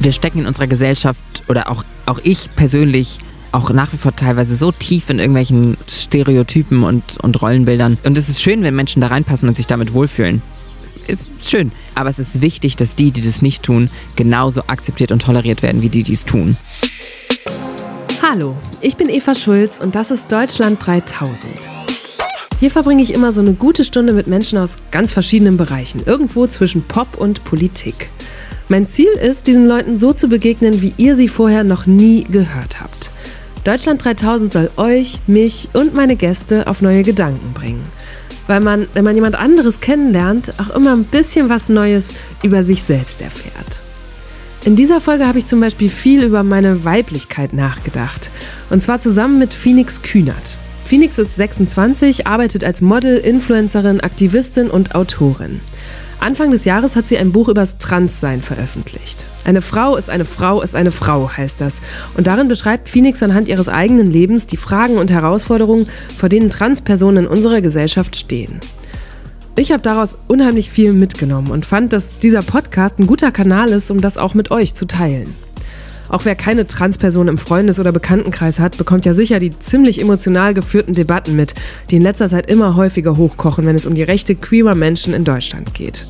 wir stecken in unserer Gesellschaft oder auch, auch ich persönlich auch nach wie vor teilweise so tief in irgendwelchen Stereotypen und, und Rollenbildern. Und es ist schön, wenn Menschen da reinpassen und sich damit wohlfühlen. Ist schön. Aber es ist wichtig, dass die, die das nicht tun, genauso akzeptiert und toleriert werden, wie die, die es tun. Hallo, ich bin Eva Schulz und das ist Deutschland 3000. Hier verbringe ich immer so eine gute Stunde mit Menschen aus ganz verschiedenen Bereichen, irgendwo zwischen Pop und Politik. Mein Ziel ist, diesen Leuten so zu begegnen, wie ihr sie vorher noch nie gehört habt. Deutschland 3000 soll euch, mich und meine Gäste auf neue Gedanken bringen. Weil man, wenn man jemand anderes kennenlernt, auch immer ein bisschen was Neues über sich selbst erfährt. In dieser Folge habe ich zum Beispiel viel über meine Weiblichkeit nachgedacht. Und zwar zusammen mit Phoenix Kühnert. Phoenix ist 26, arbeitet als Model, Influencerin, Aktivistin und Autorin. Anfang des Jahres hat sie ein Buch übers Transsein veröffentlicht. Eine Frau ist eine Frau ist eine Frau, heißt das. Und darin beschreibt Phoenix anhand ihres eigenen Lebens die Fragen und Herausforderungen, vor denen Transpersonen in unserer Gesellschaft stehen. Ich habe daraus unheimlich viel mitgenommen und fand, dass dieser Podcast ein guter Kanal ist, um das auch mit euch zu teilen. Auch wer keine Transperson im Freundes- oder Bekanntenkreis hat, bekommt ja sicher die ziemlich emotional geführten Debatten mit, die in letzter Zeit immer häufiger hochkochen, wenn es um die Rechte queerer Menschen in Deutschland geht.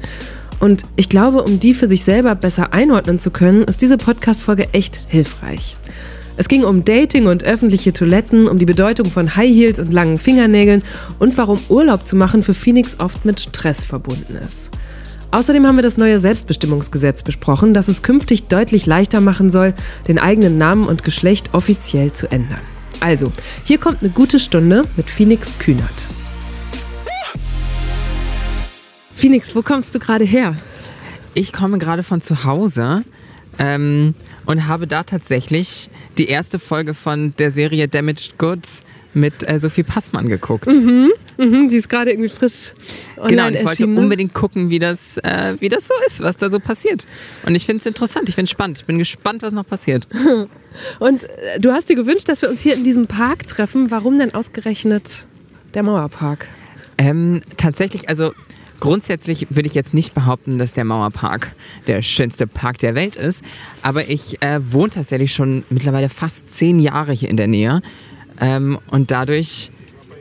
Und ich glaube, um die für sich selber besser einordnen zu können, ist diese Podcast-Folge echt hilfreich. Es ging um Dating und öffentliche Toiletten, um die Bedeutung von High Heels und langen Fingernägeln und warum Urlaub zu machen für Phoenix oft mit Stress verbunden ist. Außerdem haben wir das neue Selbstbestimmungsgesetz besprochen, das es künftig deutlich leichter machen soll, den eigenen Namen und Geschlecht offiziell zu ändern. Also, hier kommt eine gute Stunde mit Phoenix Kühnert. Phoenix, wo kommst du gerade her? Ich komme gerade von zu Hause ähm, und habe da tatsächlich die erste Folge von der Serie Damaged Goods mit äh, Sophie Passmann geguckt. Mhm, mhm, die ist gerade irgendwie frisch Genau, und ich wollte ne? unbedingt gucken, wie das, äh, wie das so ist, was da so passiert. Und ich finde es interessant, ich finde es spannend. Ich bin gespannt, was noch passiert. Und äh, du hast dir gewünscht, dass wir uns hier in diesem Park treffen. Warum denn ausgerechnet der Mauerpark? Ähm, tatsächlich, also grundsätzlich würde ich jetzt nicht behaupten, dass der Mauerpark der schönste Park der Welt ist. Aber ich äh, wohne tatsächlich schon mittlerweile fast zehn Jahre hier in der Nähe. Ähm, und dadurch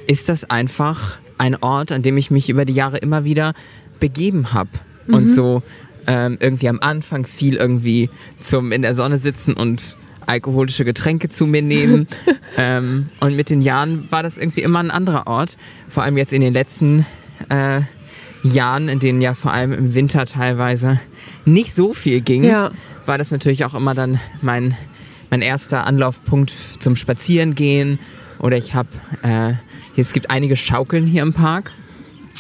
ist das einfach ein Ort, an dem ich mich über die Jahre immer wieder begeben habe. Und so ähm, irgendwie am Anfang viel irgendwie zum in der Sonne sitzen und alkoholische Getränke zu mir nehmen. ähm, und mit den Jahren war das irgendwie immer ein anderer Ort. Vor allem jetzt in den letzten äh, Jahren, in denen ja vor allem im Winter teilweise nicht so viel ging, Ja. war das natürlich auch immer dann mein, mein erster Anlaufpunkt zum Spazierengehen. Oder ich habe, äh, es gibt einige Schaukeln hier im Park.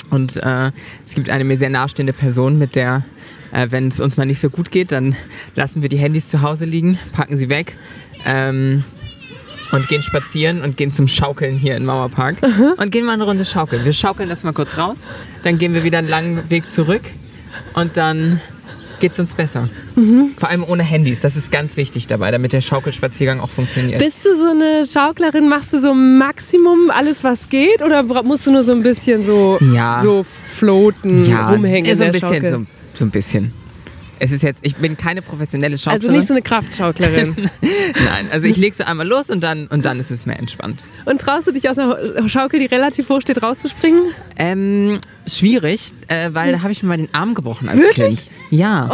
Und äh, es gibt eine mir sehr nahestehende Person, mit der, äh, wenn es uns mal nicht so gut geht, dann lassen wir die Handys zu Hause liegen, packen sie weg ähm, und gehen spazieren und gehen zum Schaukeln hier im Mauerpark und gehen mal eine Runde schaukeln. Wir schaukeln das mal kurz raus, dann gehen wir wieder einen langen Weg zurück und dann geht es uns besser. Vor allem ohne Handys, das ist ganz wichtig dabei, damit der Schaukelspaziergang auch funktioniert. Bist du so eine Schauklerin? Machst du so Maximum alles, was geht? Oder musst du nur so ein bisschen so, Ja. so floaten, ja, rumhängen? so ein bisschen, so, so ein bisschen. Es ist jetzt, ich bin keine professionelle Schauklerin. Also nicht so eine Kraftschauklerin. Nein, also ich lege so einmal los und dann, und dann ist es mehr entspannt. Und traust du dich aus einer Schaukel, die relativ hoch steht, rauszuspringen? Ähm, schwierig, äh, weil da habe ich mir mal den Arm gebrochen als Wirklich? Kind. Ja.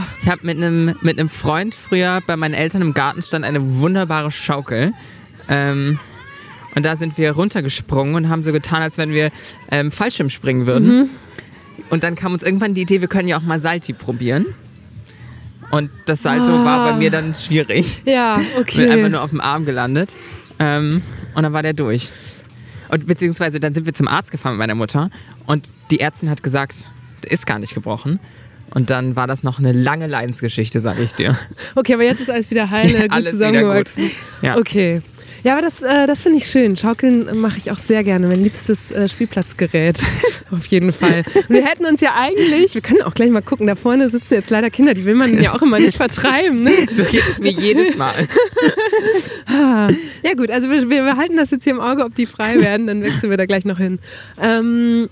Oh, Ich habe mit einem mit einem Freund früher bei meinen Eltern im Garten stand eine wunderbare Schaukel. Ähm, und da sind wir runtergesprungen und haben so getan, als wenn wir ähm, Fallschirm springen würden. Und dann kam uns irgendwann die Idee, wir können ja auch mal Salti probieren. Und das Salto Ah. war bei mir dann schwierig. ja, Bin okay. einfach nur auf dem Arm gelandet. Ähm, und dann war der durch. Und beziehungsweise dann sind wir zum Arzt gefahren mit meiner Mutter. Und die Ärztin hat gesagt, ist gar nicht gebrochen. Und dann war das noch eine lange Leidensgeschichte, sag ich dir. Okay, aber jetzt ist alles wieder heile, gut Alles wieder zusammengewachsen. gut. Ja. Okay. Ja, aber das, äh, das finde ich schön. Schaukeln mache ich auch sehr gerne. Mein liebstes äh, Spielplatzgerät. Auf jeden Fall. Und wir hätten uns ja eigentlich, wir können auch gleich mal gucken, da vorne sitzen jetzt leider Kinder, die will man ja auch immer nicht vertreiben. Ne? So geht es mir jedes Mal. Ja gut, also wir, wir behalten das jetzt hier im Auge, ob die frei werden, dann wechseln wir da gleich noch hin. Ähm,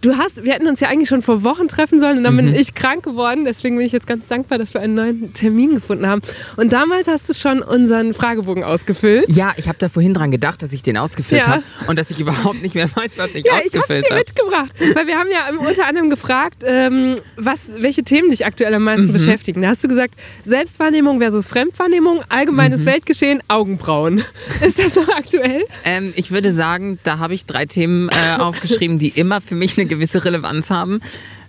Du hast, wir hätten uns ja eigentlich schon vor Wochen treffen sollen und dann bin ich krank geworden. Deswegen bin ich jetzt ganz dankbar, dass wir einen neuen Termin gefunden haben. Und damals hast du schon unseren Fragebogen ausgefüllt. Ja, ich habe da vorhin dran gedacht, dass ich den ausgefüllt Ja. habe und dass ich überhaupt nicht mehr weiß, was ich Ja, ich hab's ausgefüllt dir habe. mitgebracht. Weil wir haben ja unter anderem gefragt, ähm, was, welche Themen dich aktuell am Mhm. meisten beschäftigen. Da hast du gesagt, Selbstwahrnehmung versus Fremdwahrnehmung, Mhm. allgemeines Weltgeschehen, Augenbrauen. Ist das noch aktuell? Ähm, ich würde sagen, da habe ich drei Themen äh, aufgeschrieben, die immer für mich eine gewisse Relevanz haben.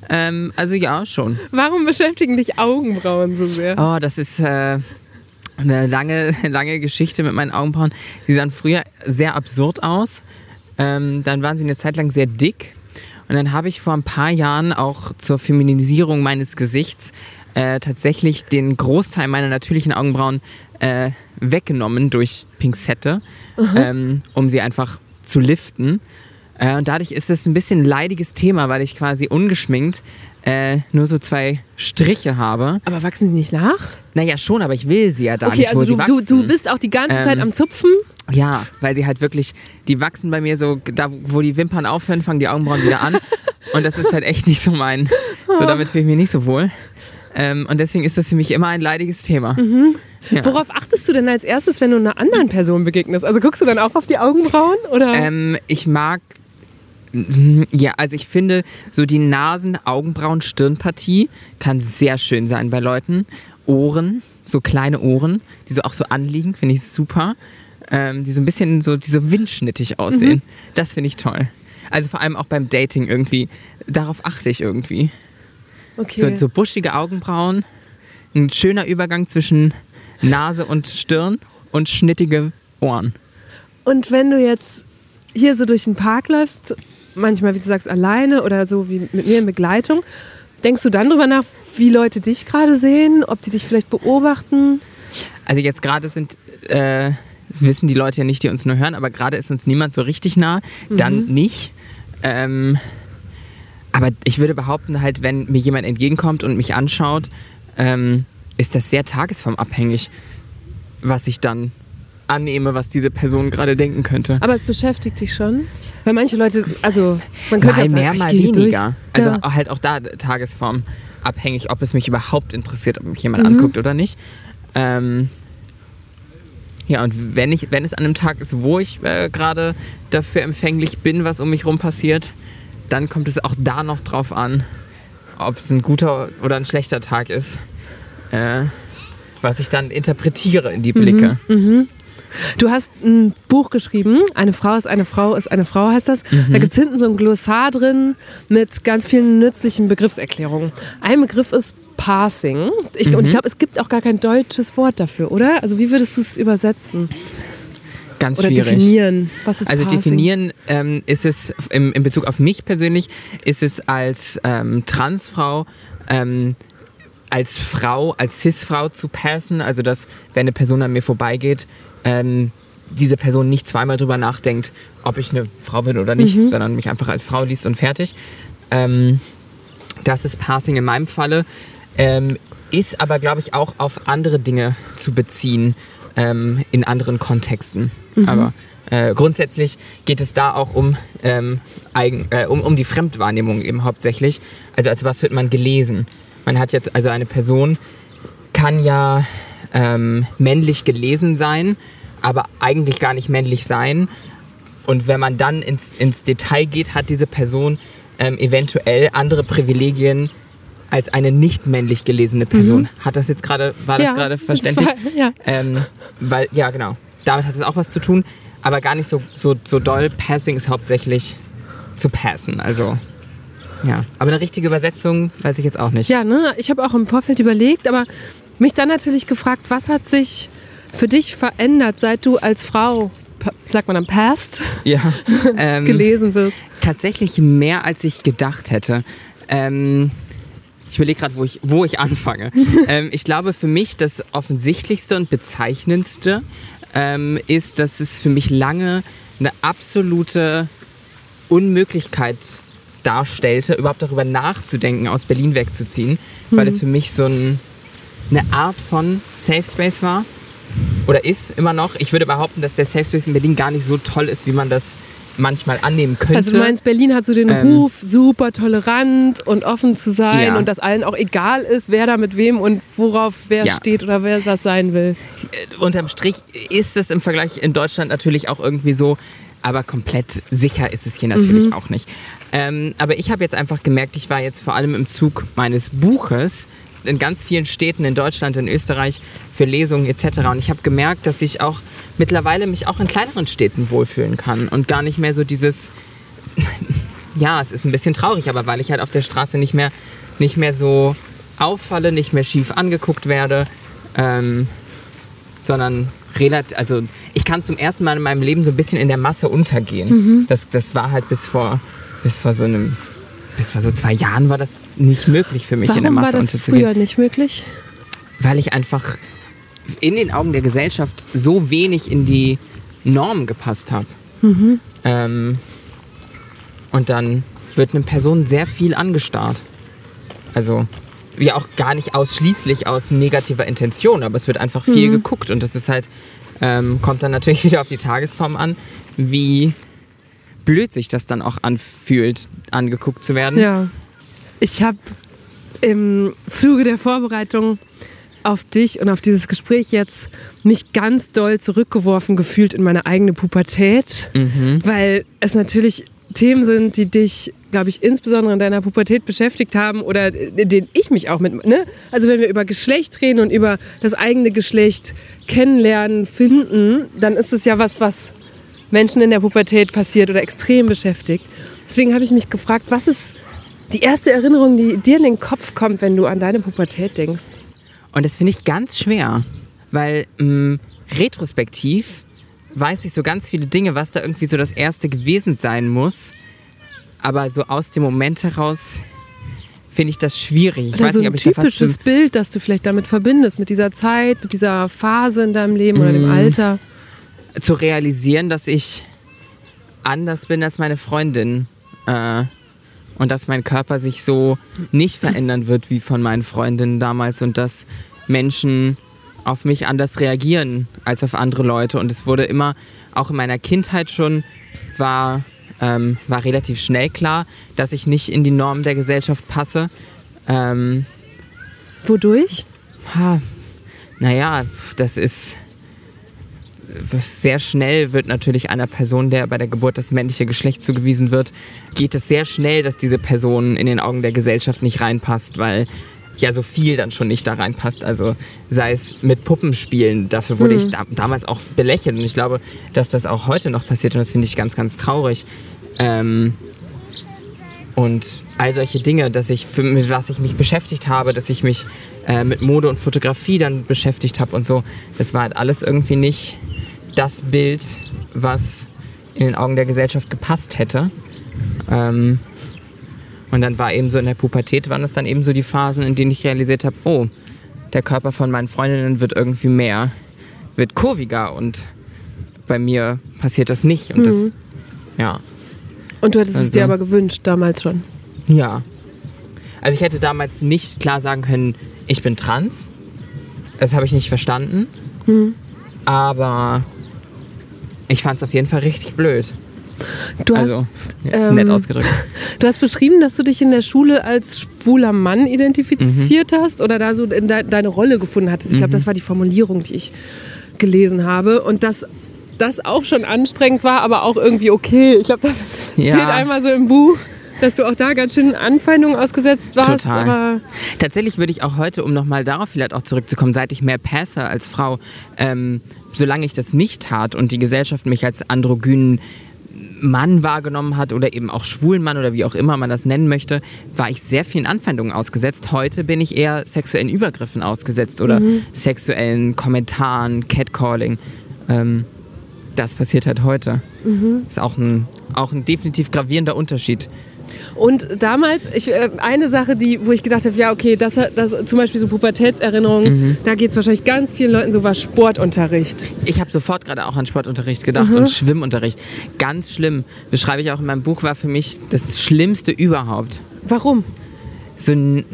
Ähm, also ja, schon. Warum beschäftigen dich Augenbrauen so sehr? Oh, das ist äh, eine lange, lange Geschichte mit meinen Augenbrauen. Die sahen früher sehr absurd aus. Ähm, dann waren sie eine Zeit lang sehr dick. Und dann habe ich vor ein paar Jahren auch zur Feminisierung meines Gesichts äh, tatsächlich den Großteil meiner natürlichen Augenbrauen äh, weggenommen durch Pinzette, ähm, um sie einfach zu liften. Äh, und dadurch ist es ein bisschen ein leidiges Thema, weil ich quasi ungeschminkt äh, nur so zwei Striche habe. Aber wachsen die nicht nach? Naja, schon, aber ich will sie ja da Okay, nicht, wo also sie du, du, wachsen. du bist auch die ganze Ähm, Zeit am Zupfen. Ja, weil sie halt wirklich, die wachsen bei mir so, da wo die Wimpern aufhören, fangen die Augenbrauen wieder an. Und das ist halt echt nicht so mein, so damit fühle ich mich nicht so wohl. Ähm, und deswegen ist das für mich immer ein leidiges Thema. Ja. Worauf achtest du denn als erstes, wenn du einer anderen Person begegnest? Also guckst du dann auch auf die Augenbrauen? Oder? Ähm, ich mag, ja, also ich finde, so die Nasen-, Augenbrauen-, Stirnpartie kann sehr schön sein bei Leuten. Ohren, so kleine Ohren, die so auch so anliegen, finde ich super. Ähm, die so ein bisschen so, die so windschnittig aussehen. Das finde ich toll. Also vor allem auch beim Dating irgendwie. Darauf achte ich irgendwie. okay. So, so buschige Augenbrauen, ein schöner Übergang zwischen Nase und Stirn und schnittige Ohren. Und wenn du jetzt hier so durch den Park läufst, manchmal, wie du sagst, alleine oder so wie mit mir in Begleitung, denkst du dann drüber nach, wie Leute dich gerade sehen, ob die dich vielleicht beobachten? Also jetzt gerade sind, äh, das wissen die Leute ja nicht, die uns nur hören, aber gerade ist uns niemand so richtig nah. Dann nicht. Ähm, aber ich würde behaupten, halt, wenn mir jemand entgegenkommt und mich anschaut, ähm, ist das sehr tagesformabhängig, was ich dann annehme, was diese Person gerade denken könnte. Aber es beschäftigt dich schon. Weil manche Leute, also man könnte mal ja sagen, mehr, mal weniger. Also ja. halt auch da tagesformabhängig, ob es mich überhaupt interessiert, ob mich jemand Mhm. anguckt oder nicht. Ähm, ja, und wenn, ich, wenn es an einem Tag ist, wo ich äh, gerade dafür empfänglich bin, was um mich rum passiert, dann kommt es auch da noch drauf an, ob es ein guter oder ein schlechter Tag ist. Äh, was ich dann interpretiere in die Blicke. Du hast ein Buch geschrieben, Eine Frau ist eine Frau ist eine Frau heißt das. Mhm. Da gibt es hinten so ein Glossar drin mit ganz vielen nützlichen Begriffserklärungen. Ein Begriff ist Passing. Ich, Und Mhm. ich glaube, es gibt auch gar kein deutsches Wort dafür, oder? Also wie würdest du es übersetzen? Ganz Oder schwierig. definieren? Was ist Also Passing? definieren ähm, ist es im, in Bezug auf mich persönlich, ist es als ähm, Transfrau, ähm, als Frau, als Cis-Frau zu passen. Also dass, wenn eine Person an mir vorbeigeht, ähm, diese Person nicht zweimal drüber nachdenkt, ob ich eine Frau bin oder nicht, sondern mich einfach als Frau liest und fertig. Ähm, das ist Passing in meinem Falle. Ähm, ist aber, glaube ich, auch auf andere Dinge zu beziehen ähm, in anderen Kontexten. Aber äh, grundsätzlich geht es da auch um, ähm, eigen, äh, um, um die Fremdwahrnehmung eben hauptsächlich. Also als was wird man gelesen? Man hat jetzt also eine Person, kann ja ähm, männlich gelesen sein, aber eigentlich gar nicht männlich sein. Und wenn man dann ins, ins Detail geht, hat diese Person ähm, eventuell andere Privilegien als eine nicht männlich gelesene Person. Hat das jetzt gerade, war das Ja, gerade das verständlich? war- ja. Ähm, weil, ja, genau. Damit hat es auch was zu tun, aber gar nicht so, so, so doll. Passing ist hauptsächlich zu passen. Also, ja. Aber eine richtige Übersetzung weiß ich jetzt auch nicht. Ja, ne? Ich habe auch im Vorfeld überlegt, aber mich dann natürlich gefragt, was hat sich für dich verändert, seit du als Frau, sagt man dann past, Ja. Ähm, gelesen wirst? tatsächlich mehr, als ich gedacht hätte. Ähm, ich überlege gerade, wo ich, wo ich anfange. ähm, ich glaube, für mich das offensichtlichste und bezeichnendste ähm, ist, dass es für mich lange eine absolute Unmöglichkeit darstellte, überhaupt darüber nachzudenken, aus Berlin wegzuziehen, weil es für mich so ein, eine Art von Safe Space war oder ist immer noch. Ich würde behaupten, dass der Safe Space in Berlin gar nicht so toll ist, wie man das manchmal annehmen könnte. Also du meinst, Berlin hat so den ähm, Ruf, super tolerant und offen zu sein ja. und dass allen auch egal ist, wer da mit wem und worauf wer ja. steht oder wer das sein will. Äh, unterm Strich ist es im Vergleich in Deutschland natürlich auch irgendwie so, aber komplett sicher ist es hier natürlich mhm. auch nicht. Ähm, aber ich habe jetzt einfach gemerkt, ich war jetzt vor allem im Zug meines Buches in ganz vielen Städten in Deutschland, in Österreich für Lesungen etc. Und ich habe gemerkt, dass ich auch mittlerweile mich auch in kleineren Städten wohlfühlen kann und gar nicht mehr so dieses, ja, es ist ein bisschen traurig, aber weil ich halt auf der Straße nicht mehr, nicht mehr so auffalle, nicht mehr schief angeguckt werde, ähm, sondern relativ, also ich kann zum ersten Mal in meinem Leben so ein bisschen in der Masse untergehen. Mhm. Das, das war halt bis vor, bis vor so einem bis vor so zwei Jahren war das nicht möglich für mich Warum in der Masse war das unterzugehen. früher nicht möglich? Weil ich einfach in den Augen der Gesellschaft so wenig in die Normen gepasst habe. Mhm. Ähm, und dann wird eine Person sehr viel angestarrt. Also ja auch gar nicht ausschließlich aus negativer Intention, aber es wird einfach viel mhm. geguckt und das ist halt, ähm, kommt dann natürlich wieder auf die Tagesform an, wie blöd sich das dann auch anfühlt, angeguckt zu werden. Ja. Ich habe im Zuge der Vorbereitung auf dich und auf dieses Gespräch jetzt mich ganz doll zurückgeworfen gefühlt in meine eigene Pubertät, mhm. weil es natürlich Themen sind, die dich, glaube ich, insbesondere in deiner Pubertät beschäftigt haben oder in denen ich mich auch mit, ne? Also wenn wir über Geschlecht reden und über das eigene Geschlecht kennenlernen, finden, dann ist es ja was, was Menschen in der Pubertät passiert oder extrem beschäftigt. Deswegen habe ich mich gefragt, was ist die erste Erinnerung, die dir in den Kopf kommt, wenn du an deine Pubertät denkst? Und das finde ich ganz schwer, weil mh, mm, retrospektiv weiß ich so ganz viele Dinge, was da irgendwie so das erste gewesen sein muss. Aber so aus dem Moment heraus finde ich das schwierig. Ich oder weiß so nicht, ob ein typisches Bild, das du vielleicht damit verbindest, mit dieser Zeit, mit dieser Phase in deinem Leben mm. oder dem mm. Alter zu realisieren, dass ich anders bin als meine Freundin. Äh, und dass mein Körper sich so nicht verändern wird wie von meinen Freundinnen damals und dass Menschen auf mich anders reagieren als auf andere Leute. Und es wurde immer, auch in meiner Kindheit schon, war, ähm, war relativ schnell klar, dass ich nicht in die Normen der Gesellschaft passe. Ähm, Wodurch? Ha, naja, das ist sehr schnell wird natürlich einer Person, der bei der Geburt das männliche Geschlecht zugewiesen wird, geht es sehr schnell, dass diese Person in den Augen der Gesellschaft nicht reinpasst, weil ja so viel dann schon nicht da reinpasst. Also sei es mit Puppenspielen, dafür wurde mhm. ich da, damals auch belächelt und ich glaube, dass das auch heute noch passiert und das finde ich ganz, ganz traurig. Ähm, und all solche Dinge, dass ich für mit was ich mich beschäftigt habe, dass ich mich äh, mit Mode und Fotografie dann beschäftigt habe und so, das war halt alles irgendwie nicht das Bild, was in den Augen der Gesellschaft gepasst hätte. Ähm, und dann war eben so in der Pubertät, waren es dann eben so die Phasen, in denen ich realisiert habe, oh, der Körper von meinen Freundinnen wird irgendwie mehr, wird kurviger und bei mir passiert das nicht. Und mhm. das, ja. Und du hättest also, es dir aber gewünscht, damals schon? Ja. Also ich hätte damals nicht klar sagen können, ich bin trans. Das habe ich nicht verstanden. Mhm. Aber ich fand es auf jeden Fall richtig blöd. Du hast, also, ja, ist ähm, nett ausgedrückt. Du hast beschrieben, dass du dich in der Schule als schwuler Mann identifiziert mhm. hast oder da so de deine Rolle gefunden hattest. Ich glaube, mhm. das war die Formulierung, die ich gelesen habe. Und dass das auch schon anstrengend war, aber auch irgendwie okay. Ich glaube, das ja. steht einmal so im Buch dass du auch da ganz schön Anfeindungen ausgesetzt warst. Total. Tatsächlich würde ich auch heute, um nochmal darauf vielleicht auch zurückzukommen, seit ich mehr passe als Frau, ähm, solange ich das nicht tat und die Gesellschaft mich als androgynen Mann wahrgenommen hat oder eben auch schwulen Mann oder wie auch immer man das nennen möchte, war ich sehr vielen Anfeindungen ausgesetzt. Heute bin ich eher sexuellen Übergriffen ausgesetzt oder mhm. sexuellen Kommentaren, Catcalling. Ähm, das passiert halt heute. Mhm. Ist auch ein, auch ein definitiv gravierender Unterschied und damals, ich, äh, eine Sache, die, wo ich gedacht habe, ja, okay, das, das zum Beispiel so Pubertätserinnerungen, mhm. da geht es wahrscheinlich ganz vielen Leuten so, war Sportunterricht. Ich habe sofort gerade auch an Sportunterricht gedacht mhm. und Schwimmunterricht. Ganz schlimm. Beschreibe ich auch in meinem Buch, war für mich das Schlimmste überhaupt. Warum? So ein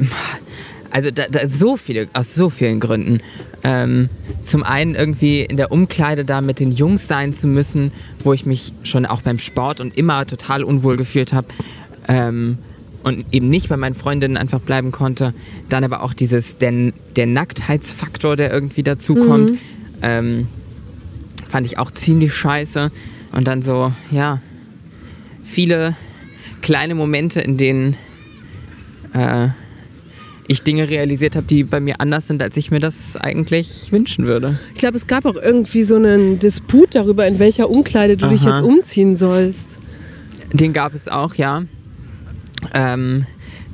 Also da, da so viele, aus so vielen Gründen. Ähm, zum einen irgendwie in der Umkleide da mit den Jungs sein zu müssen, wo ich mich schon auch beim Sport und immer total unwohl gefühlt habe. Ähm, und eben nicht bei meinen Freundinnen einfach bleiben konnte. Dann aber auch dieses, der, der Nacktheitsfaktor, der irgendwie dazukommt, mhm. ähm, fand ich auch ziemlich scheiße. Und dann so, ja, viele kleine Momente, in denen äh, ich Dinge realisiert habe, die bei mir anders sind, als ich mir das eigentlich wünschen würde. Ich glaube, es gab auch irgendwie so einen Disput darüber, in welcher Umkleide du Aha. dich jetzt umziehen sollst. Den gab es auch, ja. Ähm,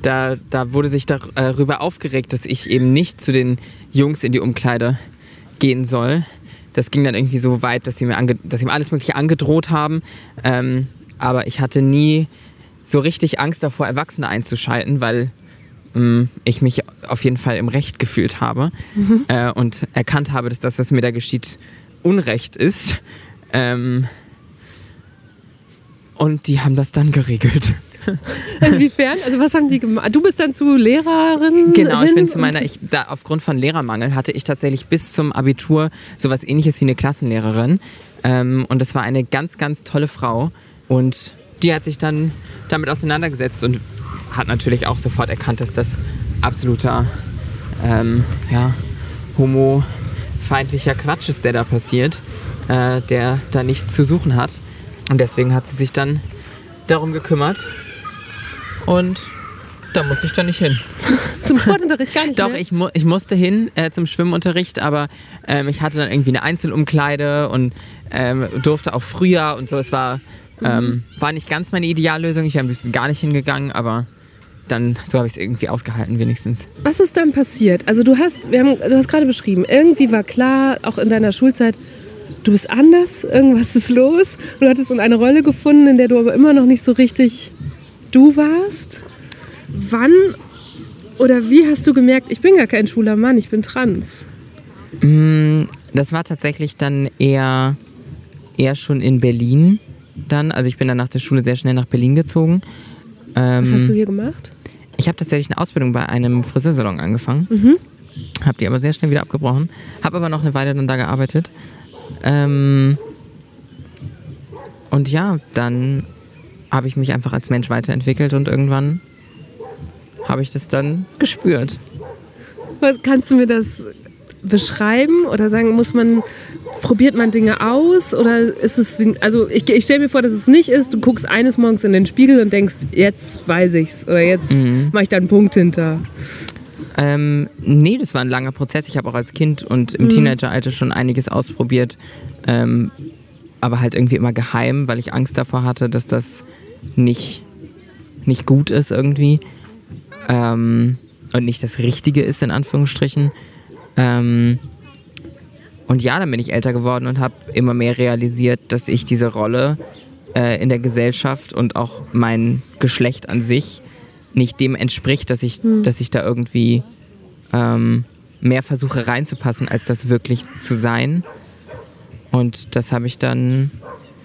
da, da wurde sich darüber äh, aufgeregt, dass ich eben nicht zu den Jungs in die Umkleide gehen soll. Das ging dann irgendwie so weit, dass sie mir, ange dass sie mir alles Mögliche angedroht haben. Ähm, aber ich hatte nie so richtig Angst davor, Erwachsene einzuschalten, weil ähm, ich mich auf jeden Fall im Recht gefühlt habe mhm. äh, und erkannt habe, dass das, was mir da geschieht, Unrecht ist. Ähm, und die haben das dann geregelt. Inwiefern? Also was haben die gemacht? Du bist dann zu Lehrerin? Genau, ich bin zu meiner, ich, da, aufgrund von Lehrermangel hatte ich tatsächlich bis zum Abitur sowas ähnliches wie eine Klassenlehrerin. Ähm, und das war eine ganz, ganz tolle Frau. Und die hat sich dann damit auseinandergesetzt und hat natürlich auch sofort erkannt, dass das absoluter ähm, ja, homofeindlicher Quatsch ist, der da passiert, äh, der da nichts zu suchen hat. Und deswegen hat sie sich dann darum gekümmert und da musste ich dann nicht hin. Zum Sportunterricht gar nicht Doch, ich, mu ich musste hin äh, zum Schwimmunterricht, aber ähm, ich hatte dann irgendwie eine Einzelumkleide und ähm, durfte auch früher und so. Es war, ähm, mhm. war nicht ganz meine Ideallösung. Ich wäre ein bisschen gar nicht hingegangen, aber dann so habe ich es irgendwie ausgehalten wenigstens. Was ist dann passiert? Also du hast, wir haben, du hast gerade beschrieben, irgendwie war klar, auch in deiner Schulzeit, du bist anders, irgendwas ist los. Du hattest in eine Rolle gefunden, in der du aber immer noch nicht so richtig du warst. Wann oder wie hast du gemerkt, ich bin gar kein schwuler Mann, ich bin trans? Mm, das war tatsächlich dann eher, eher schon in Berlin dann. Also ich bin dann nach der Schule sehr schnell nach Berlin gezogen. Was hast du ähm, hier gemacht? Ich habe tatsächlich eine Ausbildung bei einem Friseursalon angefangen. Mhm. Habe die aber sehr schnell wieder abgebrochen. Habe aber noch eine Weile dann da gearbeitet. Ähm, und ja, dann habe ich mich einfach als Mensch weiterentwickelt und irgendwann habe ich das dann gespürt. Was, kannst du mir das beschreiben oder sagen, muss man, probiert man Dinge aus oder ist es, also ich, ich stelle mir vor, dass es nicht ist, du guckst eines Morgens in den Spiegel und denkst, jetzt weiß ich's oder jetzt mhm. mache ich da einen Punkt hinter. Ähm, nee, das war ein langer Prozess. Ich habe auch als Kind und im mhm. Teenageralter schon einiges ausprobiert. Ähm, aber halt irgendwie immer geheim, weil ich Angst davor hatte, dass das nicht, nicht gut ist irgendwie. Ähm, und nicht das Richtige ist, in Anführungsstrichen. Ähm, und ja, dann bin ich älter geworden und habe immer mehr realisiert, dass ich diese Rolle äh, in der Gesellschaft und auch mein Geschlecht an sich nicht dem entspricht, dass ich, mhm. dass ich da irgendwie ähm, mehr versuche reinzupassen, als das wirklich zu sein. Und das habe ich dann.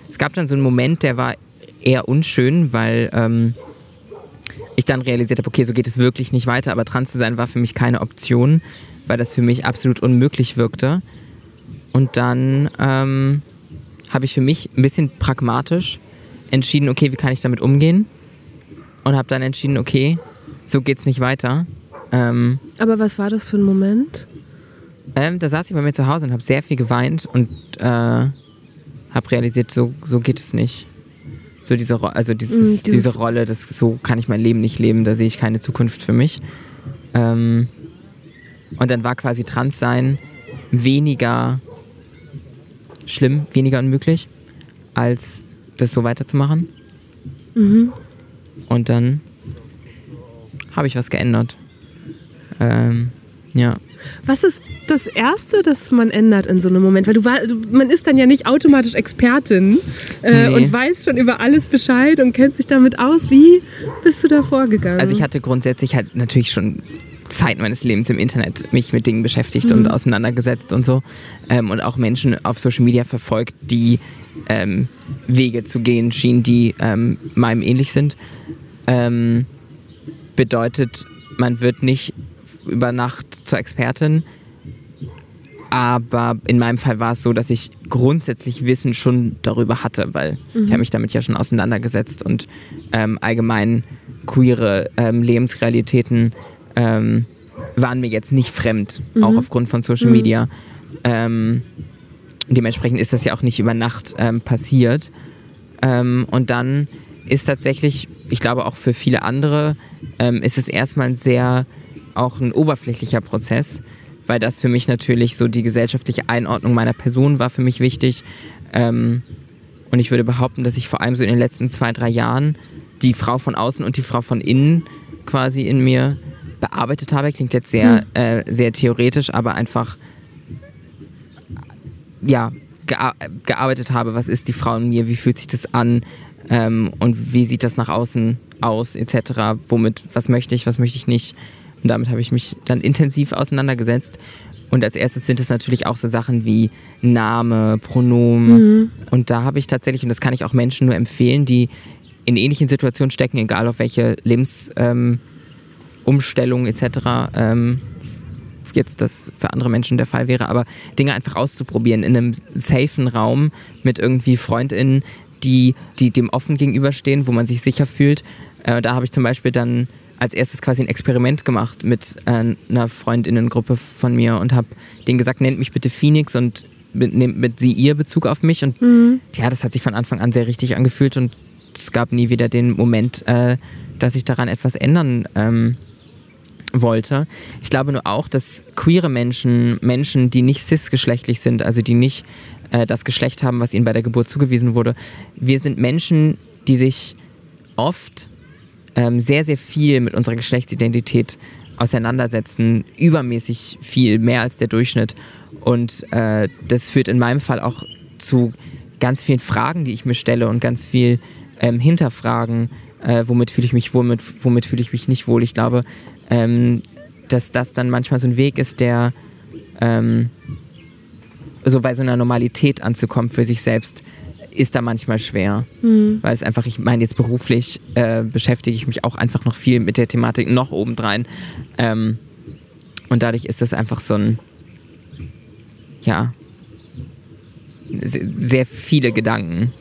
Es gab dann so einen Moment, der war eher unschön, weil ähm, ich dann realisiert habe, okay, so geht es wirklich nicht weiter, aber trans zu sein war für mich keine Option, weil das für mich absolut unmöglich wirkte. Und dann ähm, habe ich für mich ein bisschen pragmatisch entschieden, okay, wie kann ich damit umgehen? und habe dann entschieden, okay, so geht's nicht weiter. Ähm, Aber was war das für ein Moment? Ähm, da saß ich bei mir zu Hause und habe sehr viel geweint und äh, habe realisiert, so, so geht es nicht. So diese, also dieses, mm, dieses diese Rolle, das, so kann ich mein Leben nicht leben, da sehe ich keine Zukunft für mich. Ähm, und dann war quasi Transsein weniger schlimm, weniger unmöglich, als das so weiterzumachen. Mhm. Und dann habe ich was geändert. Ähm, ja. Was ist das Erste, das man ändert in so einem Moment? Weil du, war, du man ist dann ja nicht automatisch Expertin äh, nee. und weiß schon über alles Bescheid und kennt sich damit aus. Wie bist du da vorgegangen? Also ich hatte grundsätzlich halt natürlich schon Zeit meines Lebens im Internet mich mit Dingen beschäftigt mhm. und auseinandergesetzt und so. Ähm, und auch Menschen auf Social Media verfolgt, die ähm, Wege zu gehen schienen, die ähm, meinem ähnlich sind. Ähm, bedeutet, man wird nicht über Nacht zur Expertin. Aber in meinem Fall war es so, dass ich grundsätzlich Wissen schon darüber hatte, weil mhm. ich habe mich damit ja schon auseinandergesetzt und ähm, allgemein queere ähm, Lebensrealitäten ähm, waren mir jetzt nicht fremd, mhm. auch aufgrund von Social mhm. Media. Ähm, dementsprechend ist das ja auch nicht über Nacht ähm, passiert. Ähm, und dann ist tatsächlich, ich glaube auch für viele andere, ähm, ist es erstmal sehr auch ein oberflächlicher Prozess, weil das für mich natürlich so die gesellschaftliche Einordnung meiner Person war für mich wichtig. Ähm, und ich würde behaupten, dass ich vor allem so in den letzten zwei, drei Jahren die Frau von außen und die Frau von innen quasi in mir bearbeitet habe. Klingt jetzt sehr, hm. äh, sehr theoretisch, aber einfach ja, gear gearbeitet habe. Was ist die Frau in mir? Wie fühlt sich das an? Ähm, und wie sieht das nach außen aus, etc. Womit, was möchte ich, was möchte ich nicht? Und damit habe ich mich dann intensiv auseinandergesetzt. Und als erstes sind es natürlich auch so Sachen wie Name, Pronomen. Mhm. Und da habe ich tatsächlich, und das kann ich auch Menschen nur empfehlen, die in ähnlichen Situationen stecken, egal auf welche Lebensumstellung ähm, etc. Ähm, jetzt das für andere Menschen der Fall wäre, aber Dinge einfach auszuprobieren in einem safen Raum mit irgendwie FreundInnen, die, die dem offen gegenüberstehen, wo man sich sicher fühlt. Äh, da habe ich zum Beispiel dann als erstes quasi ein Experiment gemacht mit äh, einer Freundinnengruppe von mir und habe denen gesagt, nennt mich bitte Phoenix und nehmt mit sie ihr Bezug auf mich. Und mhm. ja, das hat sich von Anfang an sehr richtig angefühlt und es gab nie wieder den Moment, äh, dass ich daran etwas ändern ähm, wollte. Ich glaube nur auch, dass queere Menschen, Menschen, die nicht cisgeschlechtlich sind, also die nicht äh, das Geschlecht haben, was ihnen bei der Geburt zugewiesen wurde, wir sind Menschen, die sich oft ähm, sehr, sehr viel mit unserer Geschlechtsidentität auseinandersetzen, übermäßig viel, mehr als der Durchschnitt. Und äh, das führt in meinem Fall auch zu ganz vielen Fragen, die ich mir stelle und ganz viel ähm, Hinterfragen, äh, womit fühle ich mich wohl, mit, womit fühle ich mich nicht wohl. Ich glaube, ähm, dass das dann manchmal so ein Weg ist, der ähm, so bei so einer Normalität anzukommen für sich selbst, ist da manchmal schwer. Mhm. Weil es einfach, ich meine, jetzt beruflich äh, beschäftige ich mich auch einfach noch viel mit der Thematik noch obendrein. Ähm, und dadurch ist das einfach so ein, ja, sehr viele Gedanken.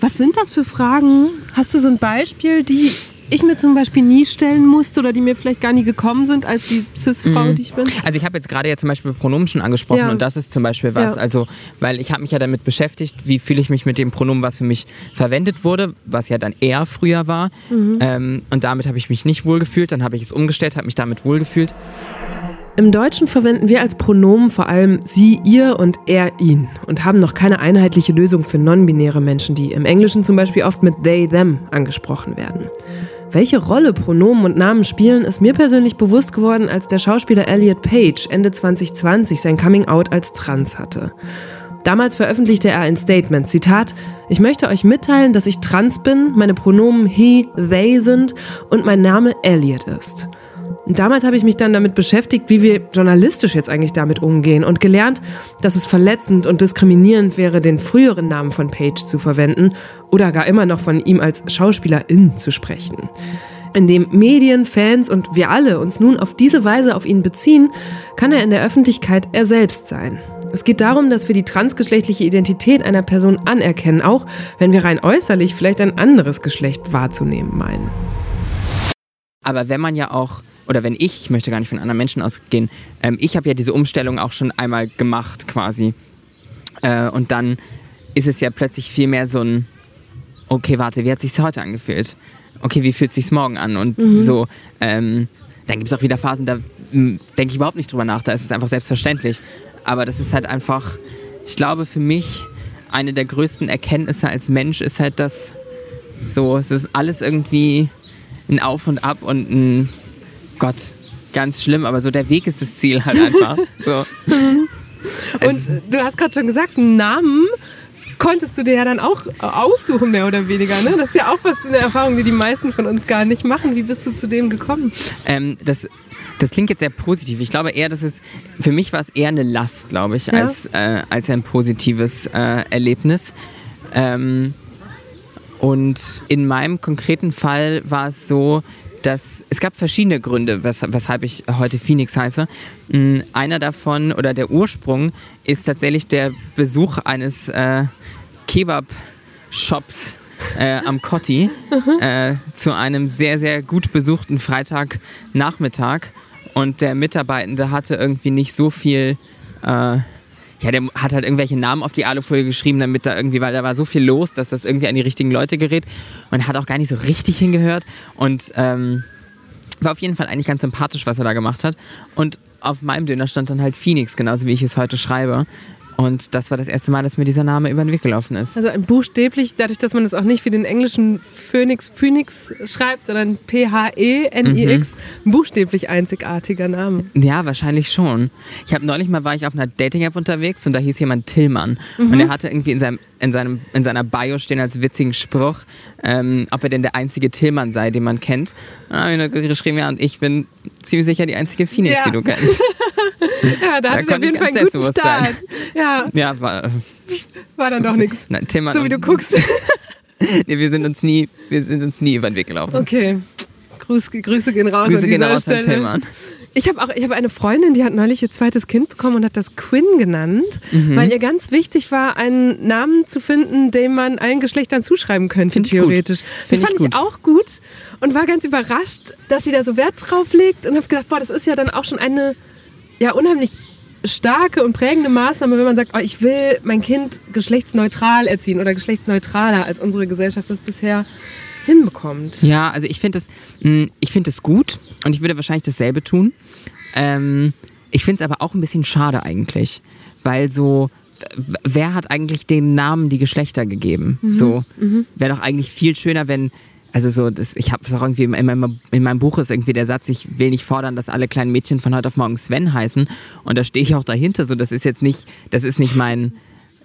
Was sind das für Fragen? Hast du so ein Beispiel, die ich mir zum Beispiel nie stellen musste oder die mir vielleicht gar nie gekommen sind als die Cis-Frau, mhm. die ich bin? Also ich habe jetzt gerade ja zum Beispiel Pronomen schon angesprochen ja. und das ist zum Beispiel was, ja. also weil ich habe mich ja damit beschäftigt, wie fühle ich mich mit dem Pronomen, was für mich verwendet wurde, was ja dann eher früher war mhm. ähm, und damit habe ich mich nicht wohlgefühlt, dann habe ich es umgestellt, habe mich damit wohlgefühlt. Im Deutschen verwenden wir als Pronomen vor allem sie, ihr und er, ihn und haben noch keine einheitliche Lösung für non-binäre Menschen, die im Englischen zum Beispiel oft mit they, them angesprochen werden. Welche Rolle Pronomen und Namen spielen, ist mir persönlich bewusst geworden, als der Schauspieler Elliot Page Ende 2020 sein Coming-out als trans hatte. Damals veröffentlichte er ein Statement, Zitat, ich möchte euch mitteilen, dass ich trans bin, meine Pronomen he, they sind und mein Name Elliot ist. Und damals habe ich mich dann damit beschäftigt, wie wir journalistisch jetzt eigentlich damit umgehen und gelernt, dass es verletzend und diskriminierend wäre, den früheren Namen von Page zu verwenden oder gar immer noch von ihm als Schauspielerin zu sprechen. Indem Medien, Fans und wir alle uns nun auf diese Weise auf ihn beziehen, kann er in der Öffentlichkeit er selbst sein. Es geht darum, dass wir die transgeschlechtliche Identität einer Person anerkennen, auch wenn wir rein äußerlich vielleicht ein anderes Geschlecht wahrzunehmen meinen. Aber wenn man ja auch oder wenn ich, ich möchte gar nicht von anderen Menschen ausgehen, ähm, ich habe ja diese Umstellung auch schon einmal gemacht quasi. Äh, und dann ist es ja plötzlich viel mehr so ein, okay, warte, wie hat sich heute angefühlt? Okay, wie fühlt es sich morgen an? Und mhm. so, ähm, dann gibt es auch wieder Phasen, da hm, denke ich überhaupt nicht drüber nach, da ist es einfach selbstverständlich. Aber das ist halt einfach, ich glaube für mich, eine der größten Erkenntnisse als Mensch ist halt, dass so, es ist alles irgendwie ein Auf und Ab und ein Gott, ganz schlimm, aber so der Weg ist das Ziel halt einfach. so. Und du hast gerade schon gesagt, einen Namen konntest du dir ja dann auch aussuchen, mehr oder weniger. Ne? Das ist ja auch was eine Erfahrung, die die meisten von uns gar nicht machen. Wie bist du zu dem gekommen? Ähm, das, das klingt jetzt sehr positiv. Ich glaube eher, dass es für mich war es eher eine Last, glaube ich, ja. als, äh, als ein positives äh, Erlebnis. Ähm, und in meinem konkreten Fall war es so, dass es gab verschiedene Gründe, wes weshalb ich heute Phoenix heiße. Mm, einer davon oder der Ursprung ist tatsächlich der Besuch eines äh, Kebab-Shops äh, am Kotti äh, zu einem sehr, sehr gut besuchten Freitagnachmittag. Und der Mitarbeitende hatte irgendwie nicht so viel. Ja, der hat halt irgendwelche Namen auf die Alufolie geschrieben, damit da irgendwie, weil da war so viel los, dass das irgendwie an die richtigen Leute gerät. Und hat auch gar nicht so richtig hingehört. Und ähm, war auf jeden Fall eigentlich ganz sympathisch, was er da gemacht hat. Und auf meinem Döner stand dann halt Phoenix, genauso wie ich es heute schreibe. Und das war das erste Mal, dass mir dieser Name über den Weg gelaufen ist. Also ein buchstäblich, dadurch, dass man es auch nicht wie den englischen Phoenix Phoenix schreibt, sondern P-H-E-N-I-X, mhm. buchstäblich einzigartiger Name. Ja, wahrscheinlich schon. Ich habe neulich mal war ich auf einer Dating-App unterwegs und da hieß jemand Tillmann. Mhm. Und er hatte irgendwie in, seinem, in, seinem, in seiner Bio stehen als witzigen Spruch, ähm, ob er denn der einzige Tillmann sei, den man kennt. Und dann habe ich nur geschrieben, ja, und ich bin ziemlich sicher die einzige Phoenix, ja. die du kennst. ja, da hatte ich auf jeden Fall einen guten Start. Ja, ja war, war dann doch nichts. So wie du guckst. nee, wir sind uns nie, wir sind uns nie über den Weg gelaufen. Okay. Gruß, Grüße gehen raus Grüße an gehen raus Stelle. an Tillmann. Ich habe auch, ich habe eine Freundin, die hat neulich ihr zweites Kind bekommen und hat das Quinn genannt, mhm. weil ihr ganz wichtig war, einen Namen zu finden, den man allen Geschlechtern zuschreiben könnte, Find theoretisch. Das fand ich, ich, auch gut und war ganz überrascht, dass sie da so Wert drauf legt und habe gedacht, boah, das ist ja dann auch schon eine ja unheimlich starke und prägende Maßnahme, wenn man sagt, oh, ich will mein Kind geschlechtsneutral erziehen oder geschlechtsneutraler, als unsere Gesellschaft das bisher hinbekommt. Ja, also ich finde das, ich finde das gut und ich würde wahrscheinlich dasselbe tun. Ähm, ich finde es aber auch ein bisschen schade eigentlich, weil so wer hat eigentlich den Namen die Geschlechter gegeben? Mhm. So mhm. wäre doch eigentlich viel schöner, wenn also so, das, ich habe es auch irgendwie in meinem, in meinem Buch ist irgendwie der Satz, ich will nicht fordern, dass alle kleinen Mädchen von heute auf morgen Sven heißen. Und da stehe ich auch dahinter. So, das ist jetzt nicht, das ist nicht mein,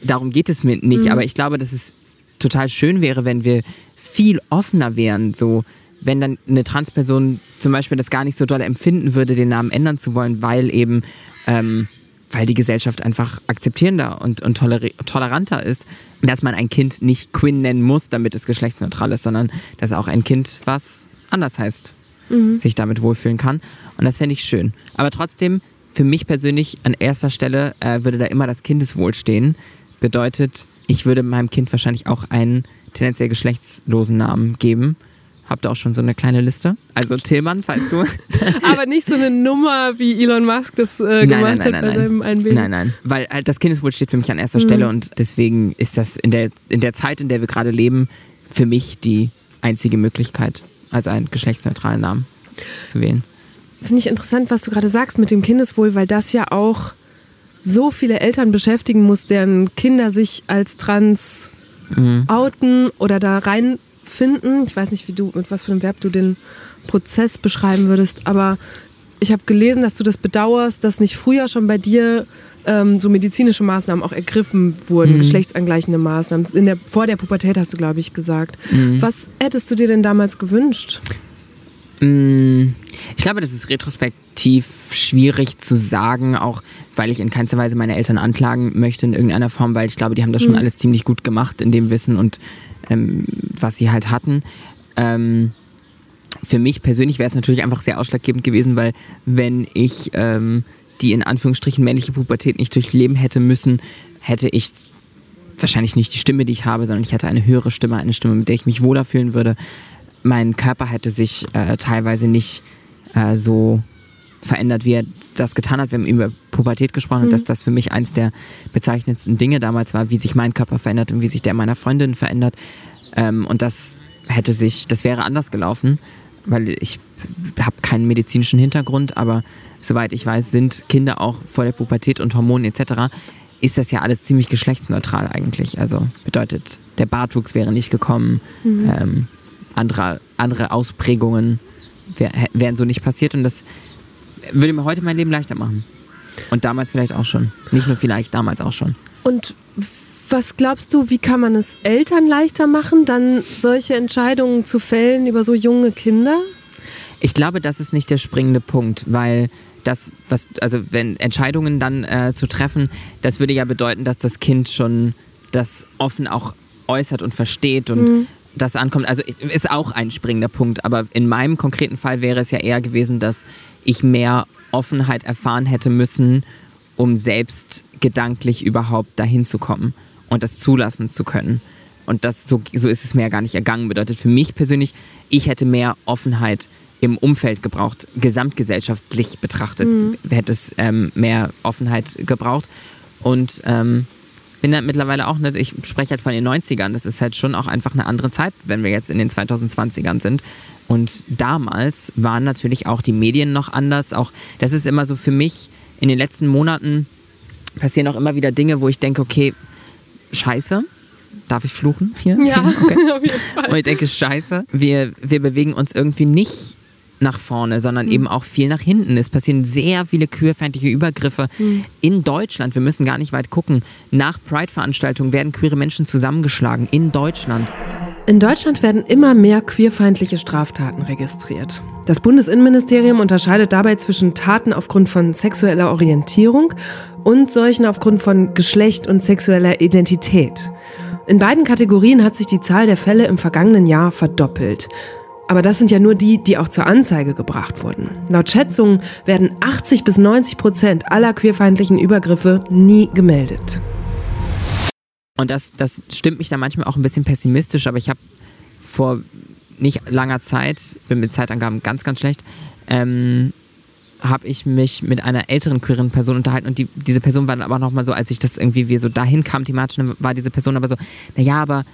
darum geht es mir nicht. Mhm. Aber ich glaube, dass es total schön wäre, wenn wir viel offener wären. So, wenn dann eine Transperson zum Beispiel das gar nicht so doll empfinden würde, den Namen ändern zu wollen, weil eben ähm, weil die Gesellschaft einfach akzeptierender und, und toleranter ist, dass man ein Kind nicht Quinn nennen muss, damit es geschlechtsneutral ist, sondern dass auch ein Kind, was anders heißt, mhm. sich damit wohlfühlen kann. Und das fände ich schön. Aber trotzdem, für mich persönlich an erster Stelle äh, würde da immer das Kindeswohl stehen. Bedeutet, ich würde meinem Kind wahrscheinlich auch einen tendenziell geschlechtslosen Namen geben Habt ihr auch schon so eine kleine Liste? Also Tillmann, falls du. Aber nicht so eine Nummer, wie Elon Musk das äh, gemacht nein, nein, nein, hat bei seinem Einbild. Nein, nein. Weil halt das Kindeswohl steht für mich an erster mhm. Stelle und deswegen ist das in der, in der Zeit, in der wir gerade leben, für mich die einzige Möglichkeit, also einen geschlechtsneutralen Namen zu wählen. Finde ich interessant, was du gerade sagst mit dem Kindeswohl, weil das ja auch so viele Eltern beschäftigen muss, deren Kinder sich als trans mhm. outen oder da rein finden. Ich weiß nicht, wie du, mit was für einem Verb du den Prozess beschreiben würdest, aber ich habe gelesen, dass du das bedauerst, dass nicht früher schon bei dir ähm, so medizinische Maßnahmen auch ergriffen wurden, mhm. geschlechtsangleichende Maßnahmen. In der, vor der Pubertät hast du, glaube ich, gesagt. Mhm. Was hättest du dir denn damals gewünscht? Mm, ich glaube, das ist retrospektiv schwierig zu sagen, auch weil ich in keinster Weise meine Eltern anklagen möchte in irgendeiner Form, weil ich glaube, die haben das schon mhm. alles ziemlich gut gemacht in dem Wissen und ähm, was sie halt hatten. Ähm, für mich persönlich wäre es natürlich einfach sehr ausschlaggebend gewesen, weil wenn ich ähm, die in Anführungsstrichen männliche Pubertät nicht durchleben hätte müssen, hätte ich wahrscheinlich nicht die Stimme, die ich habe, sondern ich hätte eine höhere Stimme, eine Stimme, mit der ich mich wohler fühlen würde. Mein Körper hätte sich äh, teilweise nicht äh, so verändert, wie er das getan hat. Wir haben über Pubertät gesprochen mhm. und dass das für mich eins der bezeichnendsten Dinge damals war, wie sich mein Körper verändert und wie sich der meiner Freundin verändert. Ähm, und das hätte sich, das wäre anders gelaufen, weil ich habe keinen medizinischen Hintergrund, aber soweit ich weiß, sind Kinder auch vor der Pubertät und Hormonen etc. ist das ja alles ziemlich geschlechtsneutral eigentlich. Also bedeutet, der Bartwuchs wäre nicht gekommen, mhm. ähm, andere, andere Ausprägungen wär, wären so nicht passiert und das würde mir heute mein Leben leichter machen. Und damals vielleicht auch schon. Nicht nur vielleicht, damals auch schon. Und was glaubst du, wie kann man es Eltern leichter machen, dann solche Entscheidungen zu fällen über so junge Kinder? Ich glaube, das ist nicht der springende Punkt, weil das, was, also wenn Entscheidungen dann äh, zu treffen, das würde ja bedeuten, dass das Kind schon das offen auch äußert und versteht und mhm. Das ankommt. Also ist auch ein springender Punkt, aber in meinem konkreten Fall wäre es ja eher gewesen, dass ich mehr Offenheit erfahren hätte müssen, um selbst gedanklich überhaupt dahin zu kommen und das zulassen zu können. Und das so, so ist es mir ja gar nicht ergangen. Bedeutet für mich persönlich, ich hätte mehr Offenheit im Umfeld gebraucht, gesamtgesellschaftlich betrachtet, mhm. hätte es ähm, mehr Offenheit gebraucht. Und ähm, bin halt mittlerweile auch nicht, ich spreche halt von den 90ern, das ist halt schon auch einfach eine andere Zeit, wenn wir jetzt in den 2020ern sind. Und damals waren natürlich auch die Medien noch anders. Auch das ist immer so für mich in den letzten Monaten passieren auch immer wieder Dinge, wo ich denke, okay, scheiße. Darf ich fluchen hier? Ja, okay. auf jeden Fall. Und ich denke, scheiße. Wir, wir bewegen uns irgendwie nicht nach vorne, sondern mhm. eben auch viel nach hinten. Es passieren sehr viele queerfeindliche Übergriffe mhm. in Deutschland. Wir müssen gar nicht weit gucken. Nach Pride-Veranstaltungen werden queere Menschen zusammengeschlagen in Deutschland. In Deutschland werden immer mehr queerfeindliche Straftaten registriert. Das Bundesinnenministerium unterscheidet dabei zwischen Taten aufgrund von sexueller Orientierung und solchen aufgrund von Geschlecht und sexueller Identität. In beiden Kategorien hat sich die Zahl der Fälle im vergangenen Jahr verdoppelt. Aber das sind ja nur die, die auch zur Anzeige gebracht wurden. Laut Schätzungen werden 80 bis 90 Prozent aller queerfeindlichen Übergriffe nie gemeldet. Und das, das stimmt mich da manchmal auch ein bisschen pessimistisch, aber ich habe vor nicht langer Zeit, bin mit Zeitangaben ganz, ganz schlecht, ähm, habe ich mich mit einer älteren queeren Person unterhalten und die, diese Person war dann aber nochmal so, als ich das irgendwie wir so dahin kam thematisch, war diese Person aber so, naja, aber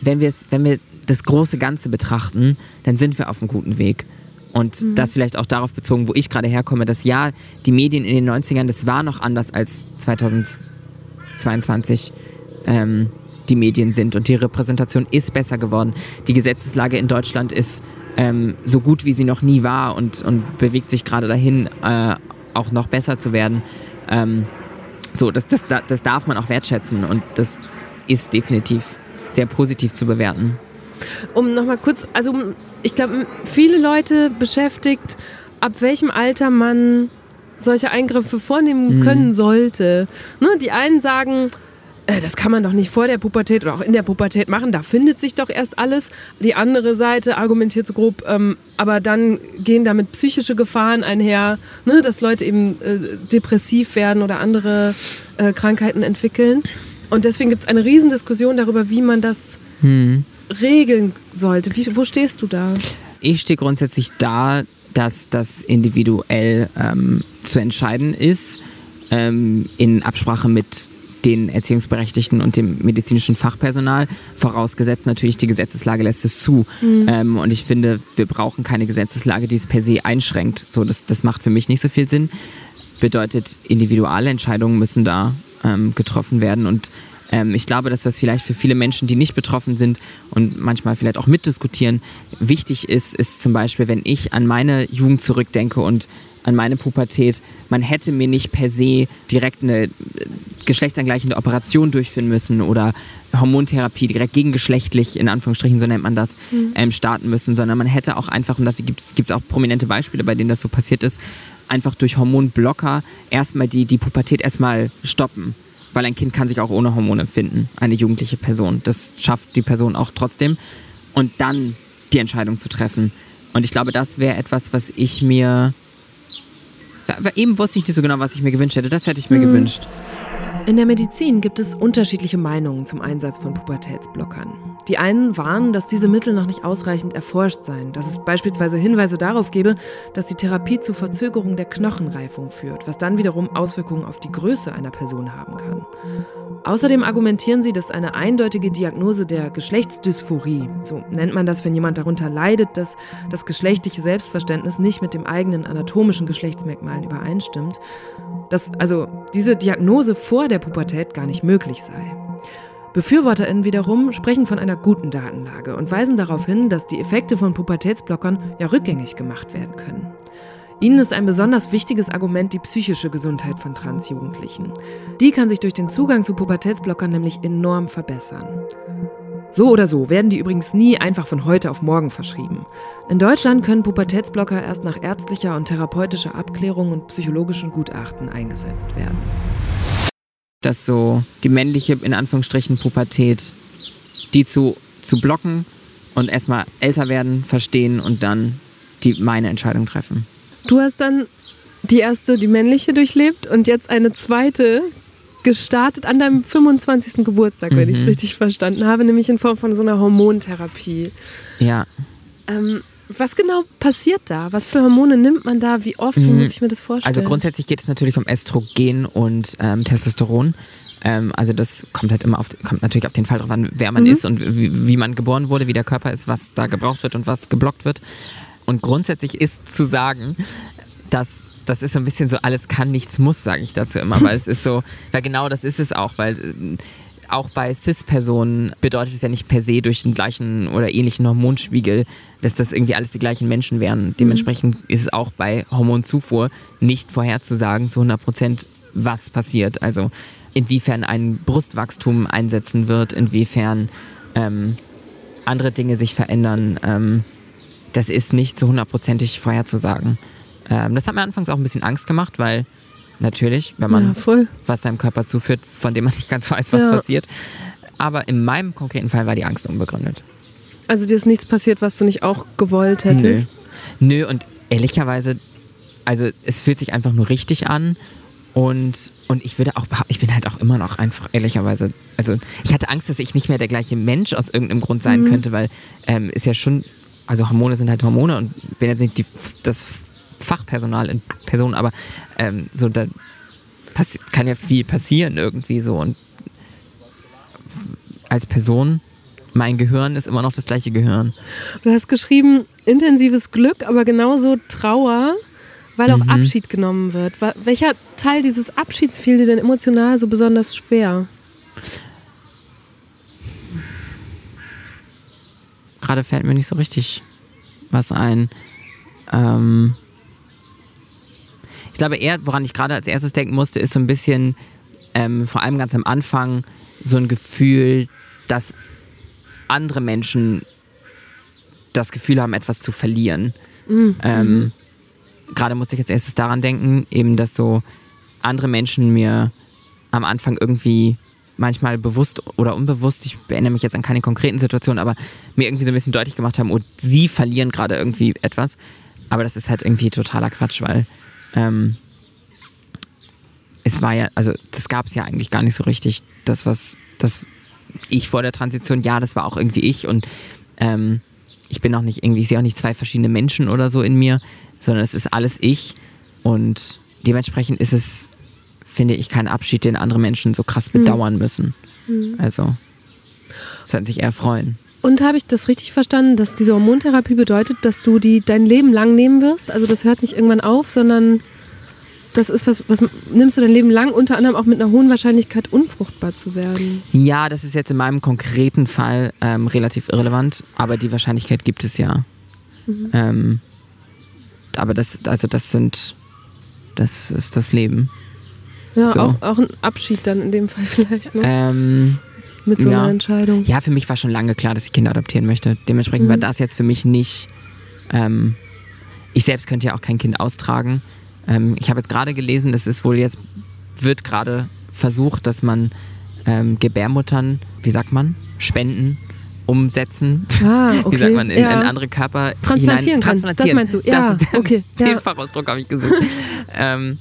wenn, wenn wir das große Ganze betrachten, dann sind wir auf einem guten Weg. Und mhm. das vielleicht auch darauf bezogen, wo ich gerade herkomme, dass ja, die Medien in den 90ern, das war noch anders als 2022 ähm, die Medien sind. Und die Repräsentation ist besser geworden. Die Gesetzeslage in Deutschland ist ähm, so gut, wie sie noch nie war und, und bewegt sich gerade dahin, äh, auch noch besser zu werden. Ähm, so, das, das, das darf man auch wertschätzen und das ist definitiv sehr positiv zu bewerten. Um nochmal kurz, also ich glaube, viele Leute beschäftigt, ab welchem Alter man solche Eingriffe vornehmen mhm. können sollte. Ne, die einen sagen, äh, das kann man doch nicht vor der Pubertät oder auch in der Pubertät machen, da findet sich doch erst alles. Die andere Seite argumentiert so grob, ähm, aber dann gehen damit psychische Gefahren einher, ne, dass Leute eben äh, depressiv werden oder andere äh, Krankheiten entwickeln. Und deswegen gibt es eine Riesendiskussion darüber, wie man das hm. Regeln sollte. Wie, wo stehst du da? Ich stehe grundsätzlich da, dass das individuell ähm, zu entscheiden ist, ähm, in Absprache mit den Erziehungsberechtigten und dem medizinischen Fachpersonal, vorausgesetzt natürlich die Gesetzeslage lässt es zu. Mhm. Ähm, und ich finde, wir brauchen keine Gesetzeslage, die es per se einschränkt. So, das, das macht für mich nicht so viel Sinn. Bedeutet, individuelle Entscheidungen müssen da ähm, getroffen werden. Und ähm, ich glaube, dass was vielleicht für viele Menschen, die nicht betroffen sind und manchmal vielleicht auch mitdiskutieren, wichtig ist, ist zum Beispiel, wenn ich an meine Jugend zurückdenke und an meine Pubertät, man hätte mir nicht per se direkt eine äh, geschlechtsangleichende Operation durchführen müssen oder Hormontherapie direkt gegengeschlechtlich, in Anführungsstrichen, so nennt man das, mhm. ähm, starten müssen, sondern man hätte auch einfach, und dafür gibt es auch prominente Beispiele, bei denen das so passiert ist, einfach durch Hormonblocker erstmal die, die Pubertät erstmal stoppen. Weil ein Kind kann sich auch ohne Hormone finden, eine jugendliche Person. Das schafft die Person auch trotzdem. Und dann die Entscheidung zu treffen. Und ich glaube, das wäre etwas, was ich mir. Eben wusste ich nicht so genau, was ich mir gewünscht hätte. Das hätte ich mir mhm. gewünscht. In der Medizin gibt es unterschiedliche Meinungen zum Einsatz von Pubertätsblockern. Die einen warnen, dass diese Mittel noch nicht ausreichend erforscht seien, dass es beispielsweise Hinweise darauf gebe, dass die Therapie zu Verzögerung der Knochenreifung führt, was dann wiederum Auswirkungen auf die Größe einer Person haben kann. Außerdem argumentieren sie, dass eine eindeutige Diagnose der Geschlechtsdysphorie, so nennt man das, wenn jemand darunter leidet, dass das geschlechtliche Selbstverständnis nicht mit dem eigenen anatomischen Geschlechtsmerkmalen übereinstimmt, dass also diese Diagnose vor der Pubertät gar nicht möglich sei. BefürworterInnen wiederum sprechen von einer guten Datenlage und weisen darauf hin, dass die Effekte von Pubertätsblockern ja rückgängig gemacht werden können. Ihnen ist ein besonders wichtiges Argument die psychische Gesundheit von Transjugendlichen. Die kann sich durch den Zugang zu Pubertätsblockern nämlich enorm verbessern. So oder so werden die übrigens nie einfach von heute auf morgen verschrieben. In Deutschland können Pubertätsblocker erst nach ärztlicher und therapeutischer Abklärung und psychologischen Gutachten eingesetzt werden. Dass so die männliche, in Anführungsstrichen, Pubertät, die zu, zu blocken und erstmal älter werden, verstehen und dann die, meine Entscheidung treffen. Du hast dann die erste, die männliche durchlebt und jetzt eine zweite gestartet an deinem 25. Geburtstag, wenn ich es Mhm. richtig verstanden habe, nämlich in Form von so einer Hormontherapie. Ja. Ähm, was genau passiert da? Was für Hormone nimmt man da? Wie oft? Wie Mhm. muss ich mir das vorstellen? Also grundsätzlich geht es natürlich um Östrogen und ähm, Testosteron. Ähm, also das kommt halt immer auf, kommt natürlich auf den Fall drauf an, wer man Mhm. ist und wie, wie man geboren wurde, wie der Körper ist, was da gebraucht wird und was geblockt wird. Und grundsätzlich ist zu sagen, dass das ist so ein bisschen so alles kann, nichts muss, sage ich dazu immer, weil es ist so, weil genau das ist es auch, weil ähm, auch bei Cis-Personen bedeutet es ja nicht per se durch den gleichen oder ähnlichen Hormonspiegel, dass das irgendwie alles die gleichen Menschen wären. Dementsprechend ist es auch bei Hormonzufuhr nicht vorherzusagen zu 100 Prozent, was passiert. Also inwiefern ein Brustwachstum einsetzen wird, inwiefern ähm, andere Dinge sich verändern. Ähm, das ist nicht zu hundertprozentig vorherzusagen. Ähm, das hat mir anfangs auch ein bisschen Angst gemacht, weil natürlich, wenn man ja, voll. was seinem Körper zuführt, von dem man nicht ganz weiß, was Ja. passiert. Aber in meinem konkreten Fall war die Angst unbegründet. Also dir ist nichts passiert, was du nicht auch gewollt hättest? Nö, und ehrlicherweise, also es fühlt sich einfach nur richtig an. Und, und ich würde auch ich bin halt auch immer noch einfach, ehrlicherweise, also ich hatte Angst, dass ich nicht mehr der gleiche Mensch aus irgendeinem Grund sein könnte, weil ähm, ist ja schon, also Hormone sind halt Hormone und bin jetzt nicht die, das Fachpersonal in Person, aber ähm, so da kann ja viel passieren irgendwie so und als Person, mein Gehirn ist immer noch das gleiche Gehirn. Du hast geschrieben, intensives Glück, aber genauso Trauer, weil auch Mhm. Abschied genommen wird. Welcher Teil dieses Abschieds fiel dir denn emotional so besonders schwer? gerade fällt mir nicht so richtig was ein. Ähm ich glaube eher, woran ich gerade als erstes denken musste, ist so ein bisschen, ähm, vor allem ganz am Anfang, so ein Gefühl, dass andere Menschen das Gefühl haben, etwas zu verlieren. Ähm, gerade musste ich als erstes daran denken, eben, dass so andere Menschen mir am Anfang irgendwie manchmal bewusst oder unbewusst, ich erinnere mich jetzt an keine konkreten Situationen, aber mir irgendwie so ein bisschen deutlich gemacht haben, oh, sie verlieren gerade irgendwie etwas. Aber das ist halt irgendwie totaler Quatsch, weil ähm, es war ja, also das gab es ja eigentlich gar nicht so richtig. Das, was das ich vor der Transition, ja, das war auch irgendwie ich und ähm, ich bin auch nicht irgendwie, ich sehe auch nicht zwei verschiedene Menschen oder so in mir, sondern es ist alles ich und dementsprechend ist es, finde ich, kein Abschied, den andere Menschen so krass bedauern müssen. Also, sollten sich eher freuen. Und habe ich das richtig verstanden, dass diese Hormontherapie bedeutet, dass du die dein Leben lang nehmen wirst? Also das hört nicht irgendwann auf, sondern das ist was, was nimmst du dein Leben lang, unter anderem auch mit einer hohen Wahrscheinlichkeit unfruchtbar zu werden. Ja, das ist jetzt in meinem konkreten Fall ähm, relativ irrelevant, aber die Wahrscheinlichkeit gibt es ja. Ähm, aber das, also das sind, das ist das Leben. Ja, So. auch, auch ein Abschied dann in dem Fall vielleicht, ne? Ähm, mit so ja. einer Entscheidung. ja, für mich war schon lange klar, dass ich Kinder adoptieren möchte. Dementsprechend war das jetzt für mich nicht. Ähm, ich selbst könnte ja auch kein Kind austragen. Ähm, ich habe jetzt gerade gelesen, es ist wohl jetzt, wird gerade versucht, dass man ähm, Gebärmuttern, wie sagt man, Spenden umsetzen. Ah, okay. Wie sagt man, in, ja. in andere Körper Transplantieren hinein, transplantieren. Das meinst du? Ja, das ist der, okay, Den ja. Fachausdruck habe ich gesucht. ähm,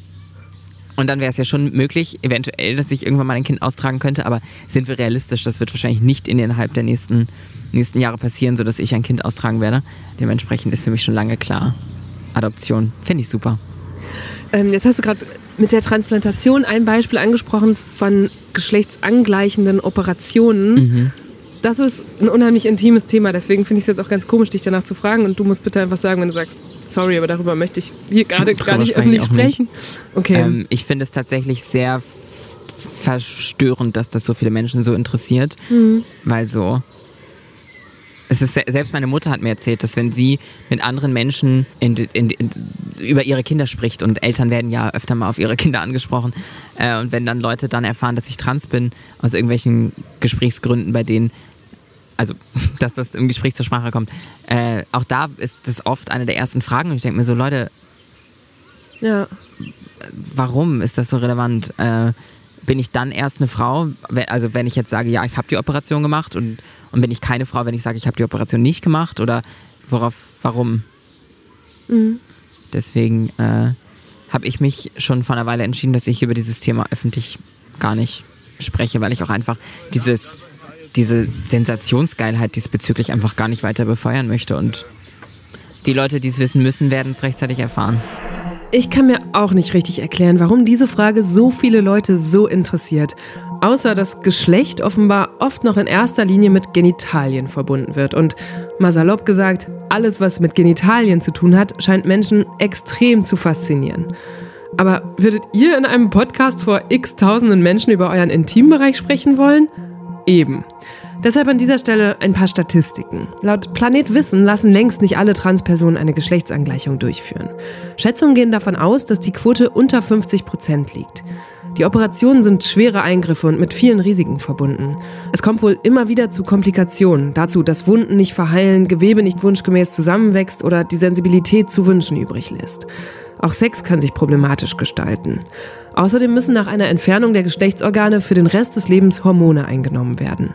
und dann wäre es ja schon möglich, eventuell, dass ich irgendwann mal ein Kind austragen könnte, aber sind wir realistisch, das wird wahrscheinlich nicht innerhalb der nächsten, nächsten Jahre passieren, sodass ich ein Kind austragen werde. Dementsprechend ist für mich schon lange klar, Adoption. Finde ich super. Ähm, jetzt hast du gerade mit der Transplantation ein Beispiel angesprochen von geschlechtsangleichenden Operationen. Mhm. Das ist ein unheimlich intimes Thema, deswegen finde ich es jetzt auch ganz komisch, dich danach zu fragen. Und du musst bitte einfach sagen, wenn du sagst, sorry, aber darüber möchte ich hier gerade gar nicht öffentlich auch nicht. sprechen. Okay. Ähm, ich finde es tatsächlich sehr verstörend, dass das so viele Menschen so interessiert, weil so. Es ist, se- selbst meine Mutter hat mir erzählt, dass wenn sie mit anderen Menschen in, in, in, über ihre Kinder spricht und Eltern werden ja öfter mal auf ihre Kinder angesprochen äh, und wenn dann Leute dann erfahren, dass ich trans bin, aus irgendwelchen Gesprächsgründen bei denen, also dass das im Gespräch zur Sprache kommt, äh, auch da ist das oft eine der ersten Fragen und ich denke mir so, Leute, ja. warum ist das so relevant? Äh, bin ich dann erst eine Frau? Also wenn ich jetzt sage, ja, ich habe die Operation gemacht und, und bin ich keine Frau, wenn ich sage, ich habe die Operation nicht gemacht? Oder worauf, warum? Mhm. Deswegen äh, habe ich mich schon vor einer Weile entschieden, dass ich über dieses Thema öffentlich gar nicht spreche, weil ich auch einfach dieses, diese Sensationsgeilheit diesbezüglich einfach gar nicht weiter befeuern möchte. Und die Leute, die es wissen müssen, werden es rechtzeitig erfahren. Ich kann mir auch nicht richtig erklären, warum diese Frage so viele Leute so interessiert. Außer dass Geschlecht offenbar oft noch in erster Linie mit Genitalien verbunden wird. Und mal salopp gesagt, alles, was mit Genitalien zu tun hat, scheint Menschen extrem zu faszinieren. Aber würdet ihr in einem Podcast vor x tausenden Menschen über euren Intimbereich sprechen wollen? Eben. Deshalb an dieser Stelle ein paar Statistiken. Laut Planet Wissen lassen längst nicht alle Transpersonen eine Geschlechtsangleichung durchführen. Schätzungen gehen davon aus, dass die Quote unter 50 Prozent liegt. Die Operationen sind schwere Eingriffe und mit vielen Risiken verbunden. Es kommt wohl immer wieder zu Komplikationen, dazu, dass Wunden nicht verheilen, Gewebe nicht wunschgemäß zusammenwächst oder die Sensibilität zu wünschen übrig lässt. Auch Sex kann sich problematisch gestalten. Außerdem müssen nach einer Entfernung der Geschlechtsorgane für den Rest des Lebens Hormone eingenommen werden.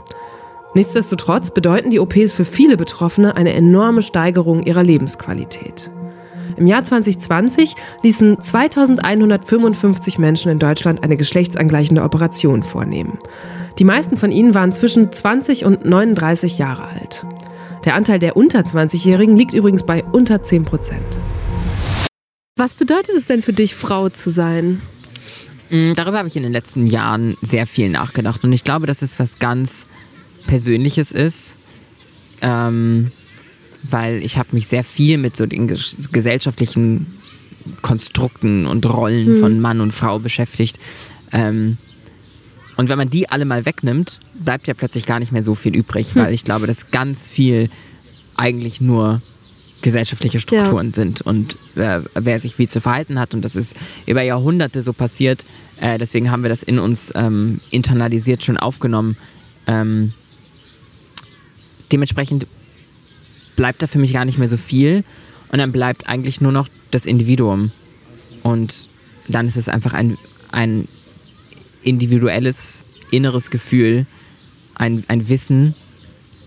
Nichtsdestotrotz bedeuten die OPs für viele Betroffene eine enorme Steigerung ihrer Lebensqualität. Im Jahr 2020 ließen 2155 Menschen in Deutschland eine geschlechtsangleichende Operation vornehmen. Die meisten von ihnen waren zwischen 20 und 39 Jahre alt. Der Anteil der unter 20-Jährigen liegt übrigens bei unter 10 Prozent. Was bedeutet es denn für dich, Frau zu sein? Mm, darüber habe ich in den letzten Jahren sehr viel nachgedacht und ich glaube, das ist was ganz Persönliches ist, ähm, weil ich habe mich sehr viel mit so den gesellschaftlichen Konstrukten und Rollen mhm. von Mann und Frau beschäftigt. Ähm, und wenn man die alle mal wegnimmt, bleibt ja plötzlich gar nicht mehr so viel übrig, mhm. weil ich glaube, dass ganz viel eigentlich nur gesellschaftliche Strukturen ja. sind und äh, wer sich wie zu verhalten hat. Und das ist über Jahrhunderte so passiert. Äh, deswegen haben wir das in uns ähm, internalisiert schon aufgenommen. Ähm, dementsprechend bleibt da für mich gar nicht mehr so viel und dann bleibt eigentlich nur noch das Individuum. Und dann ist es einfach ein, ein individuelles, inneres Gefühl, ein, ein Wissen,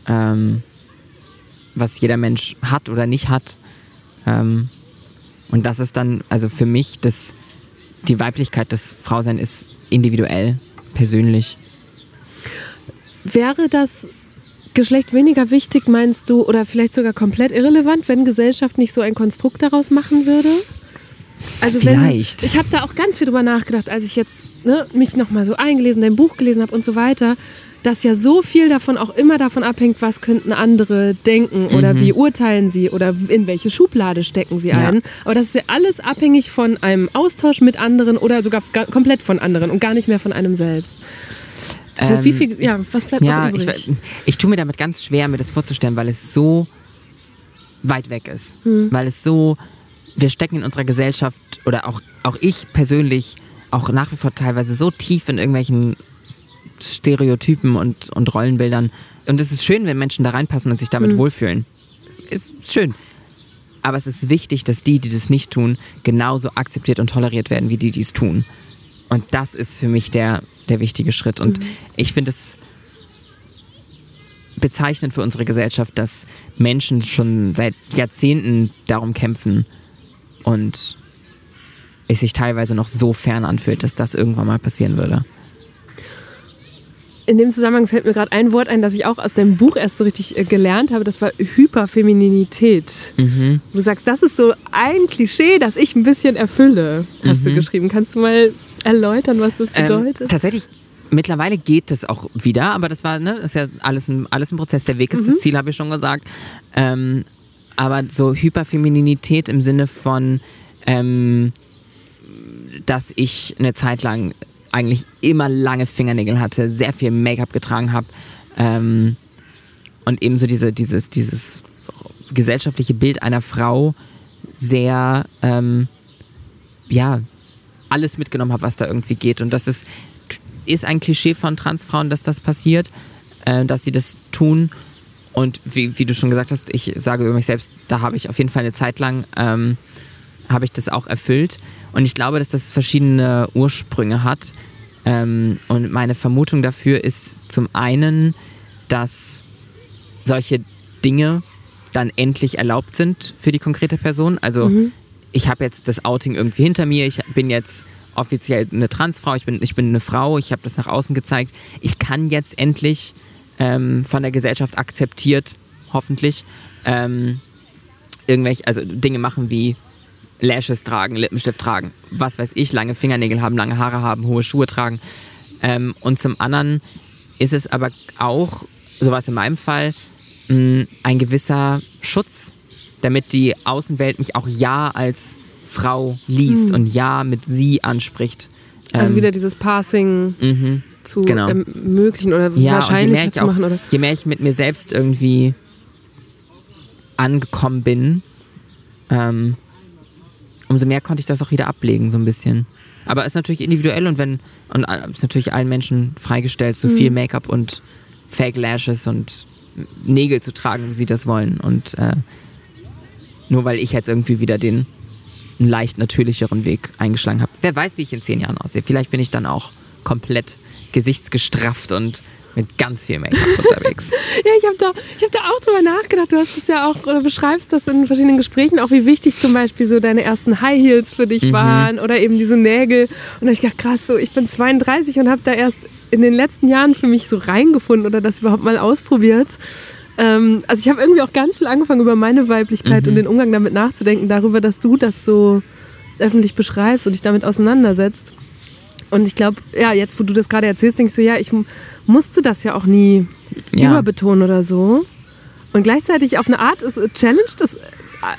ähm, was jeder Mensch hat oder nicht hat. Ähm, und das ist dann, also für mich, das, die Weiblichkeit des Frausein ist individuell, persönlich. Wäre das Geschlecht weniger wichtig, meinst du, oder vielleicht sogar komplett irrelevant, wenn Gesellschaft nicht so ein Konstrukt daraus machen würde? Also vielleicht. Wenn, ich habe da auch ganz viel drüber nachgedacht, als ich jetzt ne, mich nochmal so eingelesen, dein Buch gelesen habe und so weiter, dass ja so viel davon auch immer davon abhängt, was könnten andere denken oder mhm. wie urteilen sie oder in welche Schublade stecken sie ja. ein. Aber das ist ja alles abhängig von einem Austausch mit anderen oder sogar komplett von anderen und gar nicht mehr von einem selbst. Das heißt, wie ähm, viel, ja, was bleibt ja, noch übrig? Ich, ich tue mir damit ganz schwer, mir das vorzustellen, weil es so weit weg ist. Mhm. Weil es so, wir stecken in unserer Gesellschaft oder auch, auch ich persönlich auch nach wie vor teilweise so tief in irgendwelchen Stereotypen und, und Rollenbildern. Und es ist schön, wenn Menschen da reinpassen und sich damit mhm. wohlfühlen. Ist schön. Aber es ist wichtig, dass die, die das nicht tun, genauso akzeptiert und toleriert werden, wie die, die es tun. Und das ist für mich der, der wichtige Schritt. Und mhm. ich finde es bezeichnend für unsere Gesellschaft, dass Menschen schon seit Jahrzehnten darum kämpfen und es sich teilweise noch so fern anfühlt, dass das irgendwann mal passieren würde. In dem Zusammenhang fällt mir gerade ein Wort ein, das ich auch aus deinem Buch erst so richtig äh, gelernt habe. Das war Hyperfemininität. Mhm. Du sagst, das ist so ein Klischee, das ich ein bisschen erfülle, hast mhm. du geschrieben. Kannst du mal erläutern, was das ähm, bedeutet? Ähm, tatsächlich mittlerweile geht es auch wieder, aber das war, ne, ist ja alles ein, alles ein Prozess. Der Weg ist mhm. das Ziel, habe ich schon gesagt. Ähm, aber so Hyperfemininität im Sinne von, ähm, dass ich eine Zeit lang eigentlich immer lange Fingernägel hatte, sehr viel Make-up getragen habe ähm, und eben so diese, dieses, dieses gesellschaftliche Bild einer Frau sehr, ähm, ja, alles mitgenommen habe, was da irgendwie geht. Und das ist, ist ein Klischee von Transfrauen, dass das passiert, äh, dass sie das tun. Und wie, wie, du schon gesagt hast, ich sage über mich selbst, da habe ich auf jeden Fall eine Zeit lang, ähm, habe ich das auch erfüllt. Und ich glaube, dass das verschiedene Ursprünge hat. Ähm, und meine Vermutung dafür ist zum einen, dass solche Dinge dann endlich erlaubt sind für die konkrete Person. Also Mhm. ich habe jetzt das Outing irgendwie hinter mir, ich bin jetzt offiziell eine Transfrau, ich bin, ich bin eine Frau, ich habe das nach außen gezeigt. Ich kann jetzt endlich ähm, von der Gesellschaft akzeptiert, hoffentlich, ähm, irgendwelche, also Dinge machen wie Lashes tragen, Lippenstift tragen, was weiß ich, lange Fingernägel haben, lange Haare haben, hohe Schuhe tragen. Ähm, und zum anderen ist es aber auch, sowas in meinem Fall, mh, ein gewisser Schutz, damit die Außenwelt mich auch ja als Frau liest und ja mit sie anspricht. Also Ähm, wieder dieses Passing mhm. zu genau. ermöglichen oder Ja, und je mehr, wahrscheinlicher ich zu auch, machen. Oder? je mehr ich mit mir selbst irgendwie angekommen bin, ähm, umso mehr konnte ich das auch wieder ablegen, so ein bisschen. Aber es ist natürlich individuell und wenn, und äh, ist natürlich allen Menschen freigestellt, so viel Make-up und Fake Lashes und Nägel zu tragen, wie sie das wollen. Und äh, nur weil ich jetzt irgendwie wieder den einen leicht natürlicheren Weg eingeschlagen habe. Wer weiß, wie ich in zehn Jahren aussehe. Vielleicht bin ich dann auch komplett gesichtsgestrafft und mit ganz viel Make-up unterwegs. Ja, ich habe da, ich hab da auch drüber nachgedacht. Du hast es ja auch, oder beschreibst das in verschiedenen Gesprächen, auch wie wichtig zum Beispiel so deine ersten High Heels für Mhm. dich waren oder eben diese Nägel. Und ich gedacht, krass, so ich bin 32 und habe da erst in den letzten Jahren für mich so reingefunden oder das überhaupt mal ausprobiert. Ähm, also ich habe irgendwie auch ganz viel angefangen über meine Weiblichkeit Mhm. und den Umgang damit nachzudenken, darüber, dass du das so öffentlich beschreibst und dich damit auseinandersetzt. Und ich glaube, ja, jetzt wo du das gerade erzählst, denkst du, ja, ich musste das ja auch nie Ja. überbetonen oder so. Und gleichzeitig auf eine Art ist challenged das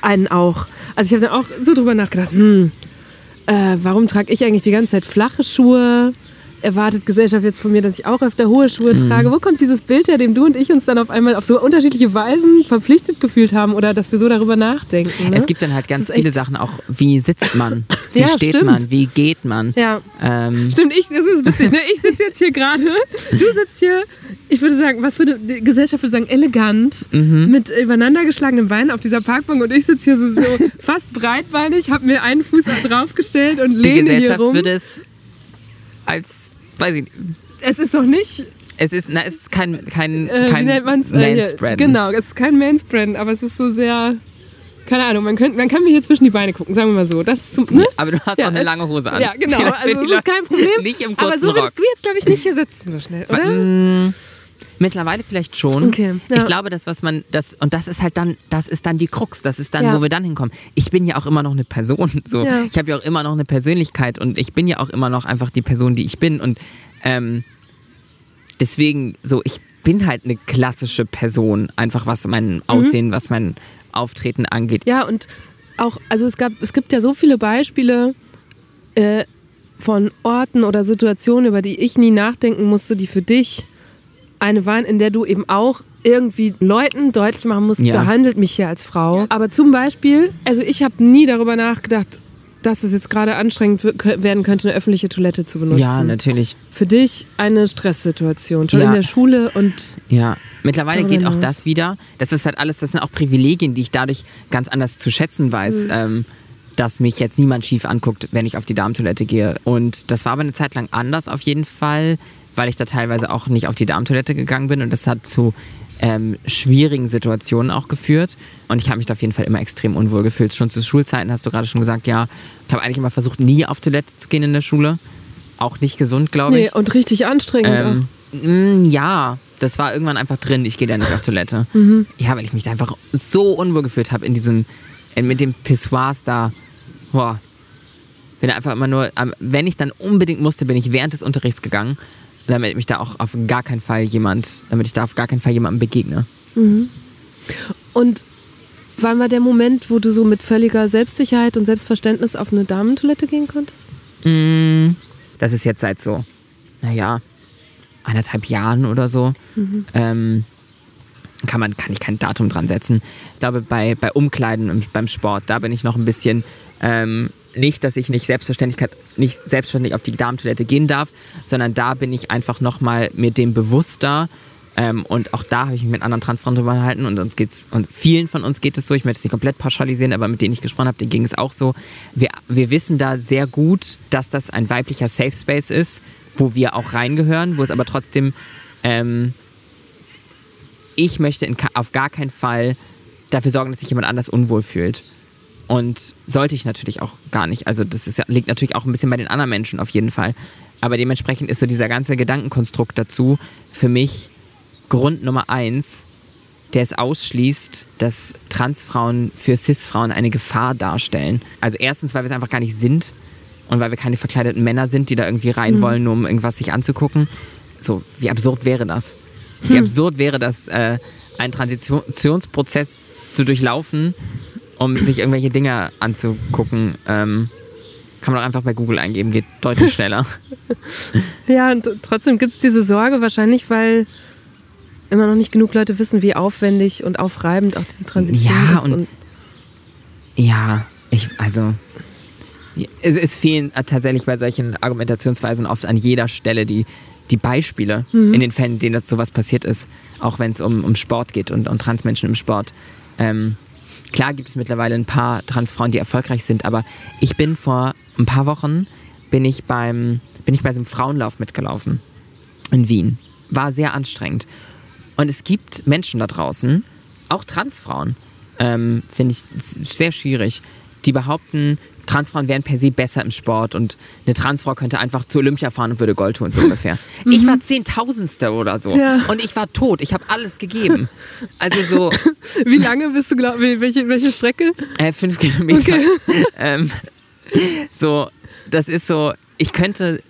einen auch. Also ich habe dann auch so drüber nachgedacht, hm, äh, warum trage ich eigentlich die ganze Zeit flache Schuhe? Erwartet Gesellschaft jetzt von mir, dass ich auch öfter hohe Schuhe Mhm. trage? Wo kommt dieses Bild her, dem du und ich uns dann auf einmal auf so unterschiedliche Weisen verpflichtet gefühlt haben oder dass wir so darüber nachdenken? Ne? Es gibt dann halt ganz viele Sachen auch, wie sitzt man, wie Ja, steht stimmt. man, wie geht man. ja. Ähm, Stimmt, ich, das ist witzig, ne? Ich sitze jetzt hier gerade, du sitzt hier, ich würde sagen, was würde die Gesellschaft würde sagen, elegant, Mhm. mit übereinander geschlagenen Beinen auf dieser Parkbank und ich sitze hier so, so fast breitbeinig, habe mir einen Fuß draufgestellt und die lehne hier Gesellschaft rum. würde es als, weiß ich nicht, Es ist noch nicht, es ist, na, es ist kein, kein, äh, kein wie nennt man es? Manspreaden. genau, es ist kein Manspreaden, aber es ist so sehr, keine Ahnung, man, könnte, man kann mir hier zwischen die Beine gucken, sagen wir mal so. Das zum, ne? Aber du hast Ja, auch eine äh, lange Hose an. Ja, genau, also das ist kein Problem. Nicht im aber kurzen so Rock. würdest du jetzt, glaube ich, nicht hier sitzen so schnell, oder? Mittlerweile vielleicht schon. Okay, ja. Ich glaube, das, was man, das, und das ist halt dann, das ist dann die Krux, das ist dann, Ja. wo wir dann hinkommen. Ich bin ja auch immer noch eine Person. So. Ja. Ich habe ja auch immer noch eine Persönlichkeit und ich bin ja auch immer noch einfach die Person, die ich bin. Und ähm, deswegen, so, ich bin halt eine klassische Person, einfach was Mhm. mein Aussehen, was mein Auftreten angeht. Ja, und auch, also es gab, es gibt ja so viele Beispiele äh, von Orten oder Situationen, über die ich nie nachdenken musste, die für dich eine waren, in der du eben auch irgendwie Leuten deutlich machen musst, Ja. behandelt mich hier als Frau. Aber zum Beispiel, also ich habe nie darüber nachgedacht, dass es jetzt gerade anstrengend werden könnte, eine öffentliche Toilette zu benutzen. Ja, natürlich. Für dich eine Stresssituation, schon Ja. in der Schule und Ja, mittlerweile geht auch das wieder. Das ist halt alles, das sind auch Privilegien, die ich dadurch ganz anders zu schätzen weiß, Mhm. ähm, dass mich jetzt niemand schief anguckt, wenn ich auf die Darmtoilette gehe. Und das war aber eine Zeit lang anders auf jeden Fall, weil ich da teilweise auch nicht auf die Darmtoilette gegangen bin und das hat zu ähm, schwierigen Situationen auch geführt. Und ich habe mich da auf jeden Fall immer extrem unwohl gefühlt. Schon zu Schulzeiten hast du gerade schon gesagt, ja, ich habe eigentlich immer versucht, nie auf Toilette zu gehen in der Schule. Auch nicht gesund, glaube ich. nee, und richtig anstrengend. Ähm, mh, ja, das war irgendwann einfach drin. Ich gehe da nicht auf Toilette. Mhm. Ja, weil ich mich da einfach so unwohl gefühlt habe in diesem, äh, mit dem Pissoirs da. Boah. Bin einfach immer nur, wenn ich dann unbedingt musste, bin ich während des Unterrichts gegangen, damit mich da auch auf gar keinen Fall jemand, damit ich da auf gar keinen Fall jemandem begegne. Und wann war der Moment, wo du so mit völliger Selbstsicherheit und Selbstverständnis auf eine Damentoilette gehen konntest? Mm, Das ist jetzt seit so, naja, anderthalb Jahren oder so. Ähm, kann, man, kann ich kein Datum dran setzen. Ich glaube, bei, bei Umkleiden und beim Sport, da bin ich noch ein bisschen ähm, nicht, dass ich nicht Selbstverständlichkeit, nicht selbstständig auf die Darmtoilette gehen darf, sondern da bin ich einfach nochmal mir dem bewusster, Ähm, und auch da habe ich mich mit anderen Transfrauen drüber unterhalten und uns geht's, und vielen von uns geht es so, ich möchte es nicht komplett pauschalisieren, aber mit denen ich gesprochen habe, denen ging es auch so. Wir, wir wissen da sehr gut, dass das ein weiblicher Safe Space ist, wo wir auch reingehören, wo es aber trotzdem, ähm, ich möchte in, auf gar keinen Fall dafür sorgen, dass sich jemand anders unwohl fühlt. Und sollte ich natürlich auch gar nicht. Also das ist, liegt natürlich auch ein bisschen bei den anderen Menschen auf jeden Fall. Aber dementsprechend ist so dieser ganze Gedankenkonstrukt dazu für mich Grund Nummer eins, der es ausschließt, dass Transfrauen für Cis-Frauen eine Gefahr darstellen. Also erstens, weil wir es einfach gar nicht sind und weil wir keine verkleideten Männer sind, die da irgendwie rein mhm. wollen, nur um irgendwas sich anzugucken. So, wie absurd wäre das? Wie hm. absurd wäre das, äh, einen Transitionsprozess zu durchlaufen, um sich irgendwelche Dinge anzugucken. Ähm, kann man auch einfach bei Google eingeben, geht deutlich schneller. ja, und trotzdem gibt es diese Sorge wahrscheinlich, weil immer noch nicht genug Leute wissen, wie aufwendig und aufreibend auch diese Transition ja, ist. Und, und ja, ich, also es, es, fehlen tatsächlich bei solchen Argumentationsweisen oft an jeder Stelle die, die Beispiele mhm. in den Fällen, in denen das sowas passiert ist, auch wenn es um, um Sport geht und, und Transmenschen im Sport. Ähm, klar gibt es mittlerweile ein paar Transfrauen, die erfolgreich sind, aber ich bin vor ein paar Wochen bin ich beim bin ich bei so einem Frauenlauf mitgelaufen in Wien. War sehr anstrengend. Und es gibt Menschen da draußen, auch Transfrauen, ähm, finde ich sehr schwierig, die behaupten, Transfrauen wären per se besser im Sport und eine Transfrau könnte einfach zu Olympia fahren und würde Gold holen, so ungefähr. Mhm. Ich war Zehntausendste oder so ja. und ich war tot. Ich habe alles gegeben. Also so. Wie lange bist du, glaub, welche, welche Strecke? Äh, fünf Kilometer. Okay. ähm, so, das ist so, ich könnte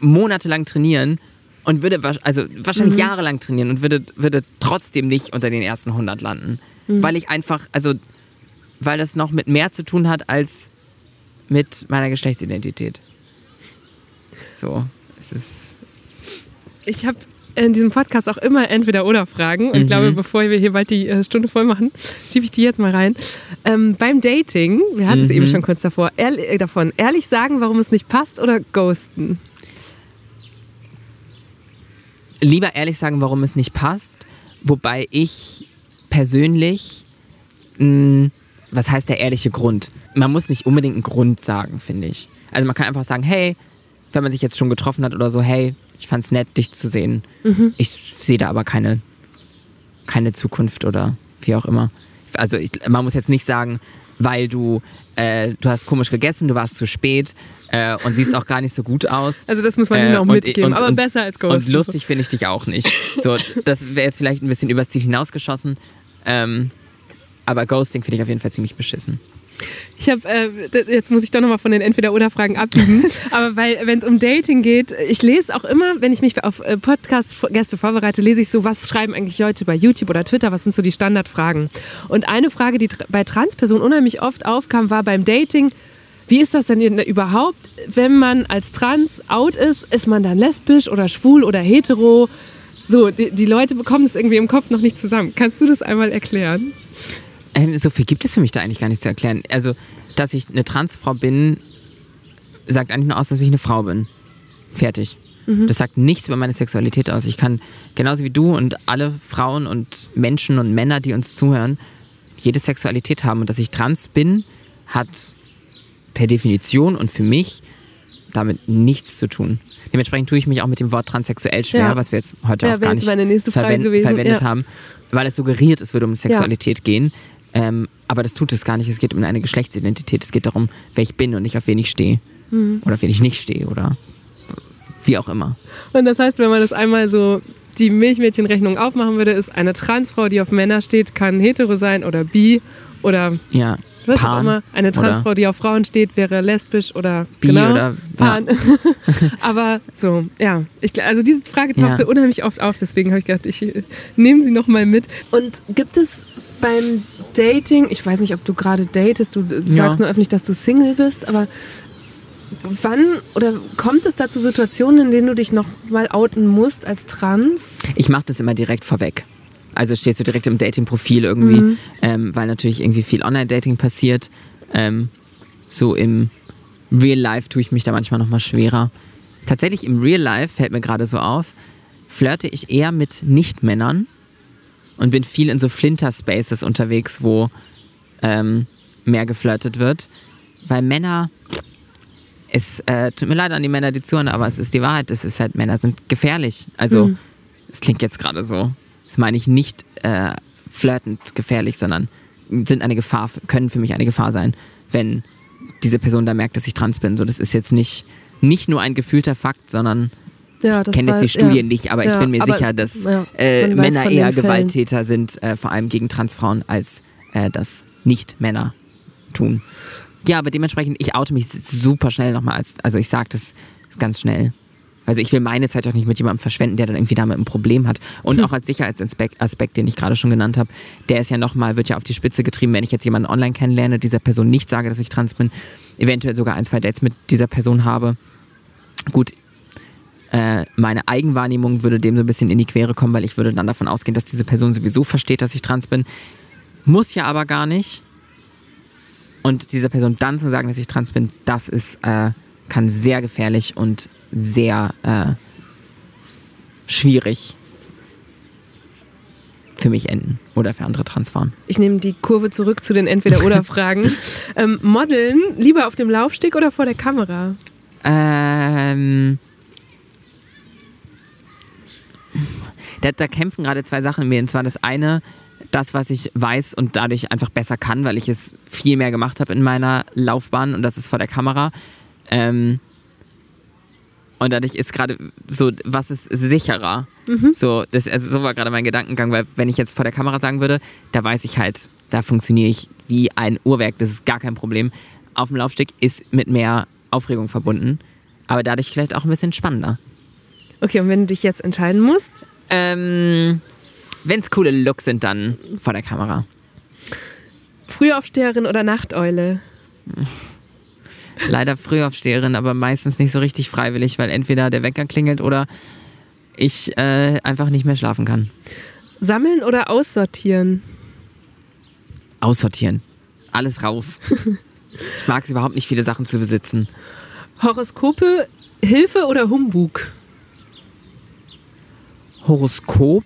monatelang trainieren und würde also wahrscheinlich mhm. jahrelang trainieren und würde, würde trotzdem nicht unter den ersten 100 landen. Mhm. Weil ich einfach, also, weil das noch mit mehr zu tun hat als mit meiner Geschlechtsidentität. So, es ist. Ich habe in diesem Podcast auch immer entweder oder Fragen und mhm. glaube, bevor wir hier bald die äh, Stunde voll machen, schiebe ich die jetzt mal rein. Ähm, beim Dating, wir hatten es mhm. eben schon kurz davor, ehrlich, äh, davon, ehrlich sagen, warum es nicht passt oder ghosten? Lieber ehrlich sagen, warum es nicht passt, wobei ich persönlich mh, was heißt der ehrliche Grund? Man muss nicht unbedingt einen Grund sagen, finde ich. Also man kann einfach sagen, hey, wenn man sich jetzt schon getroffen hat oder so, hey, ich fand es nett, dich zu sehen. Mhm. Ich sehe da aber keine, keine Zukunft oder wie auch immer. Also ich, man muss jetzt nicht sagen, weil du, äh, du hast komisch gegessen, du warst zu spät äh, und siehst auch gar nicht so gut aus. Also das muss man äh, auch mitgeben, und, aber und, besser als Ghost. Und lustig finde ich dich auch nicht. So, das wäre jetzt vielleicht ein bisschen übers Ziel hinausgeschossen. Ähm, aber Ghosting finde ich auf jeden Fall ziemlich beschissen. Ich habe, äh, jetzt muss ich doch nochmal von den Entweder-Oder-Fragen abbiegen. Aber weil, wenn es um Dating geht, ich lese auch immer, wenn ich mich auf äh, Podcast-Gäste vorbereite, lese ich so, was schreiben eigentlich Leute bei YouTube oder Twitter, was sind so die Standardfragen. Und eine Frage, die bei Transpersonen unheimlich oft aufkam, war beim Dating, wie ist das denn überhaupt, wenn man als Trans out ist? Ist man dann lesbisch oder schwul oder hetero? So, die, die Leute bekommen es irgendwie im Kopf noch nicht zusammen. Kannst du das einmal erklären? Ähm, so viel gibt es für mich da eigentlich gar nicht zu erklären. Also, dass ich eine Transfrau bin, sagt eigentlich nur aus, dass ich eine Frau bin. Fertig. Mhm. Das sagt nichts über meine Sexualität aus. Ich kann genauso wie du und alle Frauen und Menschen und Männer, die uns zuhören, jede Sexualität haben. Und dass ich trans bin, hat per Definition und für mich damit nichts zu tun. Dementsprechend tue ich mich auch mit dem Wort transsexuell schwer, ja. was wir jetzt heute ja, auch gar nicht verwend verwendet ja. haben, weil es suggeriert, es würde um Sexualität gehen. Ähm, aber das tut es gar nicht. Es geht um eine Geschlechtsidentität. Es geht darum, wer ich bin und nicht auf wen ich stehe. Mhm. Oder auf wen ich nicht stehe. Oder wie auch immer. Und das heißt, wenn man das einmal so die Milchmädchenrechnung aufmachen würde, ist eine Transfrau, die auf Männer steht, kann hetero sein oder bi oder ja, was auch immer. Eine Transfrau, die auf Frauen steht, wäre lesbisch oder bi genau, oder Pan. Ja. Aber so, ja. Ich, also diese Frage tauchte ja. unheimlich oft auf, deswegen habe ich gedacht, ich nehme sie nochmal mit. Und gibt es beim Dating, ich weiß nicht, ob du gerade datest, du sagst ja. nur öffentlich, dass du Single bist, aber wann oder kommt es da zu Situationen, in denen du dich noch mal outen musst als trans? Ich mache das immer direkt vorweg. Also stehst du direkt im Dating-Profil irgendwie, mhm. ähm, weil natürlich irgendwie viel Online-Dating passiert. Ähm, so im Real Life tue ich mich da manchmal noch mal schwerer. Tatsächlich im Real Life fällt mir gerade so auf, flirte ich eher mit Nicht-Männern und bin viel in so Flinter-Spaces unterwegs, wo ähm, mehr geflirtet wird. Weil Männer, es äh, tut mir leid an die Männer, die zuhören, aber es ist die Wahrheit. Es ist halt, Männer sind gefährlich. Also, es klingt jetzt gerade so. Das meine ich nicht äh, flirtend gefährlich, sondern sind eine Gefahr, können für mich eine Gefahr sein, wenn diese Person da merkt, dass ich trans bin. So, das ist jetzt nicht, nicht nur ein gefühlter Fakt, sondern Ja, ich kenne jetzt die Studien ja. nicht, aber Ja, ich bin mir sicher, es- dass äh, Männer eher. Gewalttäter sind, äh, vor allem gegen Transfrauen, als äh, das Nicht-Männer tun. Ja, aber dementsprechend, ich oute mich super schnell nochmal als, also ich sage das ganz schnell. Also ich will meine Zeit auch nicht mit jemandem verschwenden, der dann irgendwie damit ein Problem hat. Und Hm. auch als Sicherheitsaspekt, Aspekt, den ich gerade schon genannt habe, der ist ja nochmal, wird ja auf die Spitze getrieben, wenn ich jetzt jemanden online kennenlerne, dieser Person nicht sage, dass ich trans bin, eventuell sogar ein, zwei Dates mit dieser Person habe. Gut, äh, meine Eigenwahrnehmung würde dem so ein bisschen in die Quere kommen, weil ich würde dann davon ausgehen, dass diese Person sowieso versteht, dass ich trans bin. Muss ja aber gar nicht. Und dieser Person dann zu sagen, dass ich trans bin, das ist, äh, kann sehr gefährlich und sehr äh, schwierig für mich enden oder für andere Transfrauen. Ich nehme die Kurve zurück zu den Entweder-Oder-Fragen. ähm, Modeln lieber auf dem Laufsteg oder vor der Kamera? Ähm, da, da kämpfen gerade zwei Sachen in mir. Und zwar das eine, das, was ich weiß und dadurch einfach besser kann, weil ich es viel mehr gemacht habe in meiner Laufbahn und das ist vor der Kamera. Ähm, und dadurch ist gerade so, was ist sicherer? So, das, also so war gerade mein Gedankengang, weil wenn ich jetzt vor der Kamera sagen würde, da weiß ich halt, da funktioniere ich wie ein Uhrwerk, das ist gar kein Problem. Auf dem Laufsteg ist mit mehr Aufregung verbunden, aber dadurch vielleicht auch ein bisschen spannender. Okay, und wenn du dich jetzt entscheiden musst, Ähm, wenn es coole Looks sind, dann vor der Kamera. Frühaufsteherin oder Nachteule? Leider Frühaufsteherin, aber meistens nicht so richtig freiwillig, weil entweder der Wecker klingelt oder ich äh, einfach nicht mehr schlafen kann. Sammeln oder aussortieren? Aussortieren. Alles raus. Ich mag es überhaupt nicht, viele Sachen zu besitzen. Horoskope, Hilfe oder Humbug? Horoskop.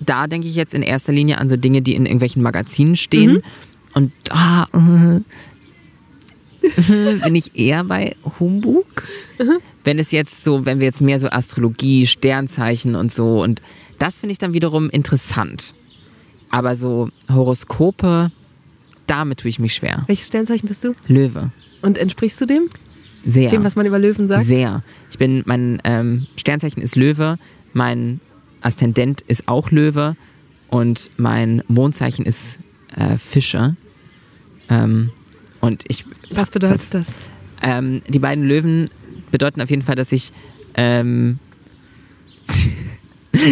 Da denke ich jetzt in erster Linie an so Dinge, die in irgendwelchen Magazinen stehen. Und da äh, bin ich eher bei Humbug. Wenn es jetzt so, wenn wir jetzt mehr so Astrologie, Sternzeichen und so und das finde ich dann wiederum interessant. Aber so Horoskope, damit tue ich mich schwer. Welches Sternzeichen bist du? Löwe. Und entsprichst du dem? Sehr. Dem, was man über Löwen sagt? Sehr. Ich bin, mein ähm, Sternzeichen ist Löwe, mein Aszendent ist auch Löwe und mein Mondzeichen ist äh, Fische. Ähm, und ich, Was bedeutet das? ähm, die beiden Löwen bedeuten auf jeden Fall, dass ich ähm,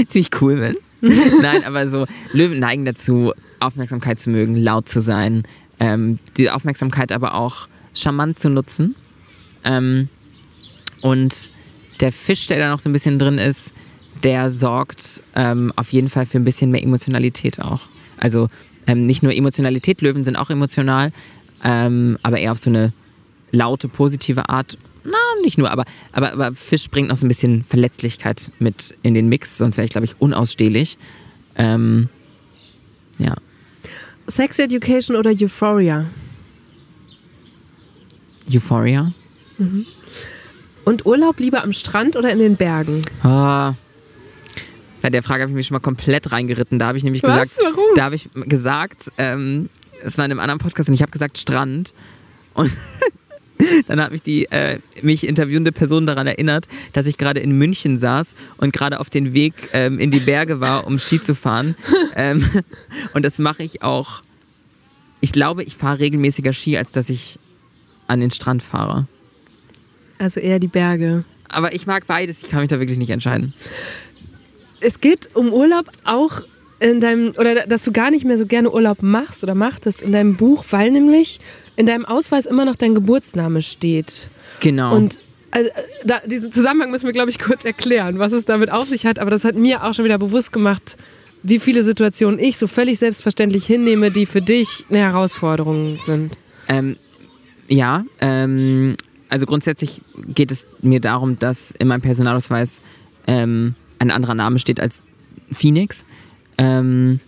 ziemlich cool bin. Nein, aber so Löwen neigen dazu, Aufmerksamkeit zu mögen, laut zu sein, ähm, diese Aufmerksamkeit aber auch charmant zu nutzen. Ähm, und der Fisch, der da noch so ein bisschen drin ist, der sorgt ähm, auf jeden Fall für ein bisschen mehr Emotionalität auch. Also ähm, nicht nur Emotionalität, Löwen sind auch emotional, ähm, aber eher auf so eine laute, positive Art. Na, nicht nur, aber, aber, aber Fisch bringt noch so ein bisschen Verletzlichkeit mit in den Mix, sonst wäre ich, glaube ich, unausstehlich. Ähm, ja. Sex Education oder Euphoria? Euphoria. Und Urlaub lieber am Strand oder in den Bergen? Ah. Bei der Frage habe ich mich schon mal komplett reingeritten. Da habe ich nämlich Was? gesagt, Warum? da habe ich gesagt, ähm, es war in einem anderen Podcast und ich habe gesagt Strand. Und dann hat mich die äh, mich interviewende Person daran erinnert, dass ich gerade in München saß und gerade auf den Weg ähm, in die Berge war, um Ski zu fahren. ähm, und das mache ich auch. Ich glaube, ich fahre regelmäßiger Ski, als dass ich an den Strand fahre. Also eher die Berge. Aber ich mag beides. Ich kann mich da wirklich nicht entscheiden. Es geht um Urlaub auch in deinem, oder dass du gar nicht mehr so gerne Urlaub machst oder machtest in deinem Buch, weil nämlich in deinem Ausweis immer noch dein Geburtsname steht. Genau. Und also, da, diesen Zusammenhang müssen wir, glaube ich, kurz erklären, was es damit auf sich hat. Aber das hat mir auch schon wieder bewusst gemacht, wie viele Situationen ich so völlig selbstverständlich hinnehme, die für dich eine Herausforderung sind. Ähm, ja, ähm, also grundsätzlich geht es mir darum, dass in meinem Personalausweis ähm, ein anderer Name steht als Phoenix. Ähm,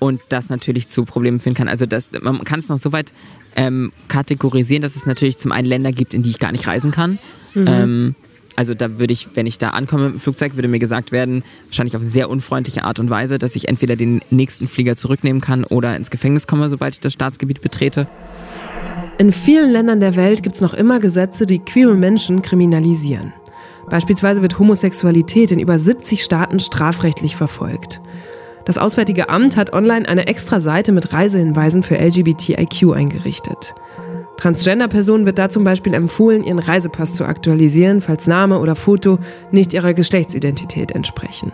und das natürlich zu Problemen führen kann. Also das, man kann es noch so weit ähm, kategorisieren, dass es natürlich zum einen Länder gibt, in die ich gar nicht reisen kann. Mhm. Ähm, also da würde ich, wenn ich da ankomme im Flugzeug, würde mir gesagt werden, wahrscheinlich auf sehr unfreundliche Art und Weise, dass ich entweder den nächsten Flieger zurücknehmen kann oder ins Gefängnis komme, sobald ich das Staatsgebiet betrete. In vielen Ländern der Welt gibt es noch immer Gesetze, die queere Menschen kriminalisieren. Beispielsweise wird Homosexualität in über 70 Staaten strafrechtlich verfolgt. Das Auswärtige Amt hat online eine extra Seite mit Reisehinweisen für LGBTIQ eingerichtet. Transgender-Personen wird da zum Beispiel empfohlen, ihren Reisepass zu aktualisieren, falls Name oder Foto nicht ihrer Geschlechtsidentität entsprechen.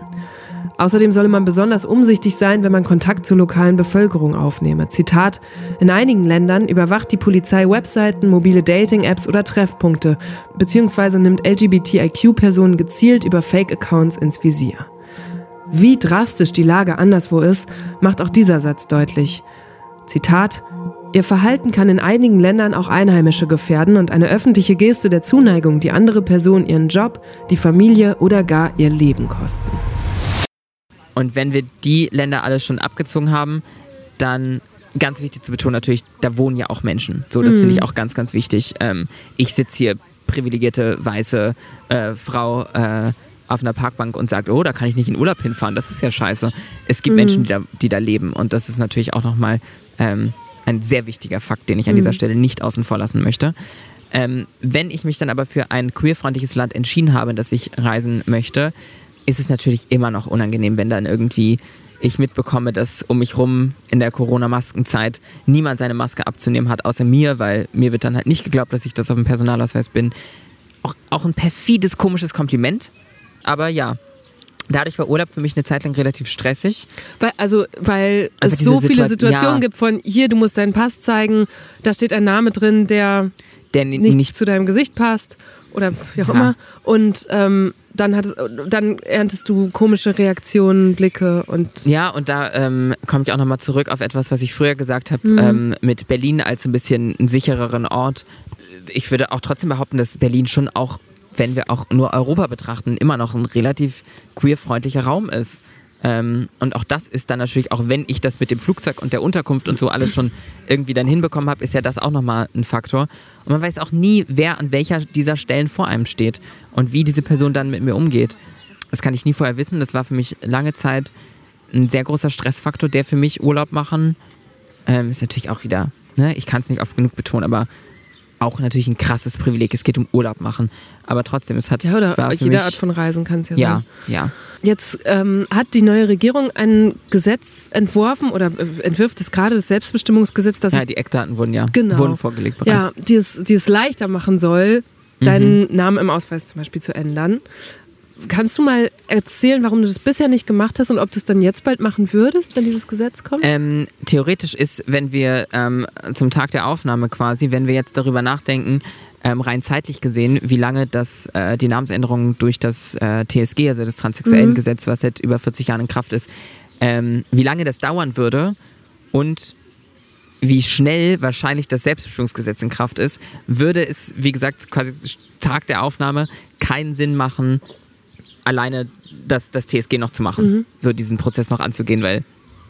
Außerdem solle man besonders umsichtig sein, wenn man Kontakt zur lokalen Bevölkerung aufnehme. Zitat: In einigen Ländern überwacht die Polizei Webseiten, mobile Dating-Apps oder Treffpunkte, beziehungsweise nimmt LGBTIQ-Personen gezielt über Fake-Accounts ins Visier. Wie drastisch die Lage anderswo ist, macht auch dieser Satz deutlich. Zitat Ihr Verhalten kann in einigen Ländern auch Einheimische gefährden und eine öffentliche Geste der Zuneigung die andere Person ihren Job, die Familie oder gar ihr Leben kosten. Und wenn wir die Länder alle schon abgezogen haben, dann ganz wichtig zu betonen natürlich, da wohnen ja auch Menschen. So, das mhm. finde ich auch ganz, ganz wichtig. Ähm, ich sitze hier privilegierte weiße äh, Frau äh, auf einer Parkbank und sagt, oh, da kann ich nicht in Urlaub hinfahren, das ist ja scheiße. Es gibt mhm. Menschen, die da, die da leben und das ist natürlich auch nochmal ähm, ein sehr wichtiger Fakt, den ich an mhm. dieser Stelle nicht außen vor lassen möchte. Ähm, wenn ich mich dann aber für ein queerfreundliches Land entschieden habe, dass ich reisen möchte, ist es natürlich immer noch unangenehm, wenn dann irgendwie ich mitbekomme, dass um mich rum in der Corona-Maskenzeit niemand seine Maske abzunehmen hat, außer mir, weil mir wird dann halt nicht geglaubt, dass ich das auf dem Personalausweis bin. Auch, auch ein perfides, komisches Kompliment, aber ja, Dadurch war Urlaub für mich eine Zeit lang relativ stressig. Weil, also, weil es so viele Situa Situationen ja. gibt von hier, du musst deinen Pass zeigen, da steht ein Name drin, der, der nicht, nicht, zu deinem Gesicht passt oder wie auch ja. immer. Und ähm, dann, hattest, dann erntest du komische Reaktionen, Blicke und. Ja, und da ähm, komme ich auch nochmal zurück auf etwas, was ich früher gesagt habe, mhm. ähm, mit Berlin als ein bisschen einen sichereren Ort. Ich würde auch trotzdem behaupten, dass Berlin schon auch wenn wir auch nur Europa betrachten, immer noch ein relativ queerfreundlicher Raum ist. Ähm, und auch das ist dann natürlich, auch wenn ich das mit dem Flugzeug und der Unterkunft und so alles schon irgendwie dann hinbekommen habe, ist ja das auch nochmal ein Faktor. Und man weiß auch nie, wer an welcher dieser Stellen vor einem steht und wie diese Person dann mit mir umgeht. Das kann ich nie vorher wissen. Das war für mich lange Zeit ein sehr großer Stressfaktor, der für mich Urlaub machen. Ähm, ist natürlich auch wieder, ne, ich kann es nicht oft genug betonen, aber auch natürlich ein krasses Privileg. Es geht um Urlaub machen. Aber trotzdem, es hat. Ja, oder jede Art von Reisen kann es ja, ja sein. Ja, ja. Jetzt ähm, hat die neue Regierung ein Gesetz entworfen oder äh, entwirft es gerade, das Selbstbestimmungsgesetz. Das ja, die Eckdaten wurden ja genau. wurden vorgelegt bereits. Ja, die es, die es leichter machen soll, deinen mhm. Namen im Ausweis zum Beispiel zu ändern. Kannst du mal erzählen, warum du das bisher nicht gemacht hast und ob du es dann jetzt bald machen würdest, wenn dieses Gesetz kommt? Ähm, theoretisch ist, wenn wir ähm, zum Tag der Aufnahme quasi, wenn wir jetzt darüber nachdenken, ähm, rein zeitlich gesehen, wie lange das, äh, die Namensänderung durch das äh, TSG, also das transsexuellen mhm. Gesetz, was seit über 40 Jahren in Kraft ist, ähm, wie lange das dauern würde und wie schnell wahrscheinlich das Selbstbestimmungsgesetz in Kraft ist, würde es, wie gesagt, quasi Tag der Aufnahme keinen Sinn machen, alleine das, das TSG noch zu machen, mhm. so diesen Prozess noch anzugehen, weil